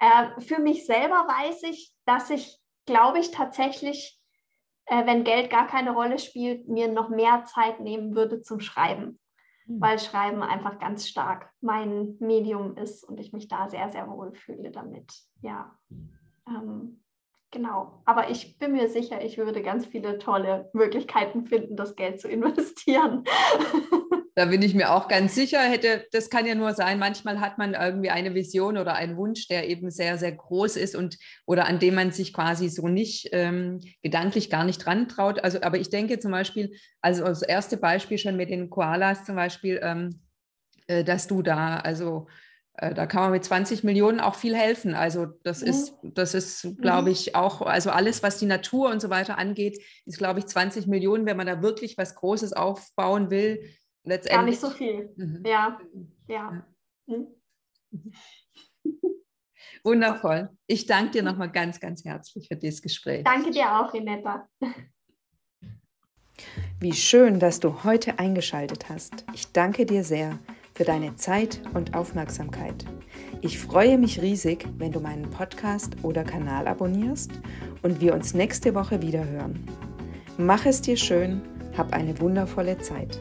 Äh, für mich selber weiß ich, dass ich, glaube ich, tatsächlich, äh, wenn Geld gar keine Rolle spielt, mir noch mehr Zeit nehmen würde zum Schreiben. Mhm. weil Schreiben einfach ganz stark mein Medium ist und ich mich da sehr, sehr wohl fühle damit. Ja. Ähm, Genau, aber ich bin mir sicher, ich würde ganz viele tolle Möglichkeiten finden, das Geld zu <laughs> investieren. Da bin ich mir auch ganz sicher, hätte, das kann ja nur sein, manchmal hat man irgendwie eine Vision oder einen Wunsch, der eben sehr, sehr groß ist und oder an dem man sich quasi so nicht ähm, gedanklich gar nicht dran traut. Also, aber ich denke zum Beispiel, also das erste Beispiel schon mit den Koalas zum Beispiel, ähm, äh, dass du da, also äh, da kann man mit 20 Millionen auch viel helfen. Also das mhm. ist, das ist, glaube mhm. ich, auch, also alles, was die Natur und so weiter angeht, ist, glaube ich, 20 Millionen, wenn man da wirklich was Großes aufbauen will. Letztendlich. Gar nicht so viel. Mhm. Ja, ja. Mhm. Wundervoll. Ich danke dir nochmal ganz, ganz herzlich für dieses Gespräch. Danke dir auch, Renetta. Wie schön, dass du heute eingeschaltet hast. Ich danke dir sehr für deine Zeit und Aufmerksamkeit. Ich freue mich riesig, wenn du meinen Podcast oder Kanal abonnierst und wir uns nächste Woche wieder hören. Mach es dir schön, hab eine wundervolle Zeit.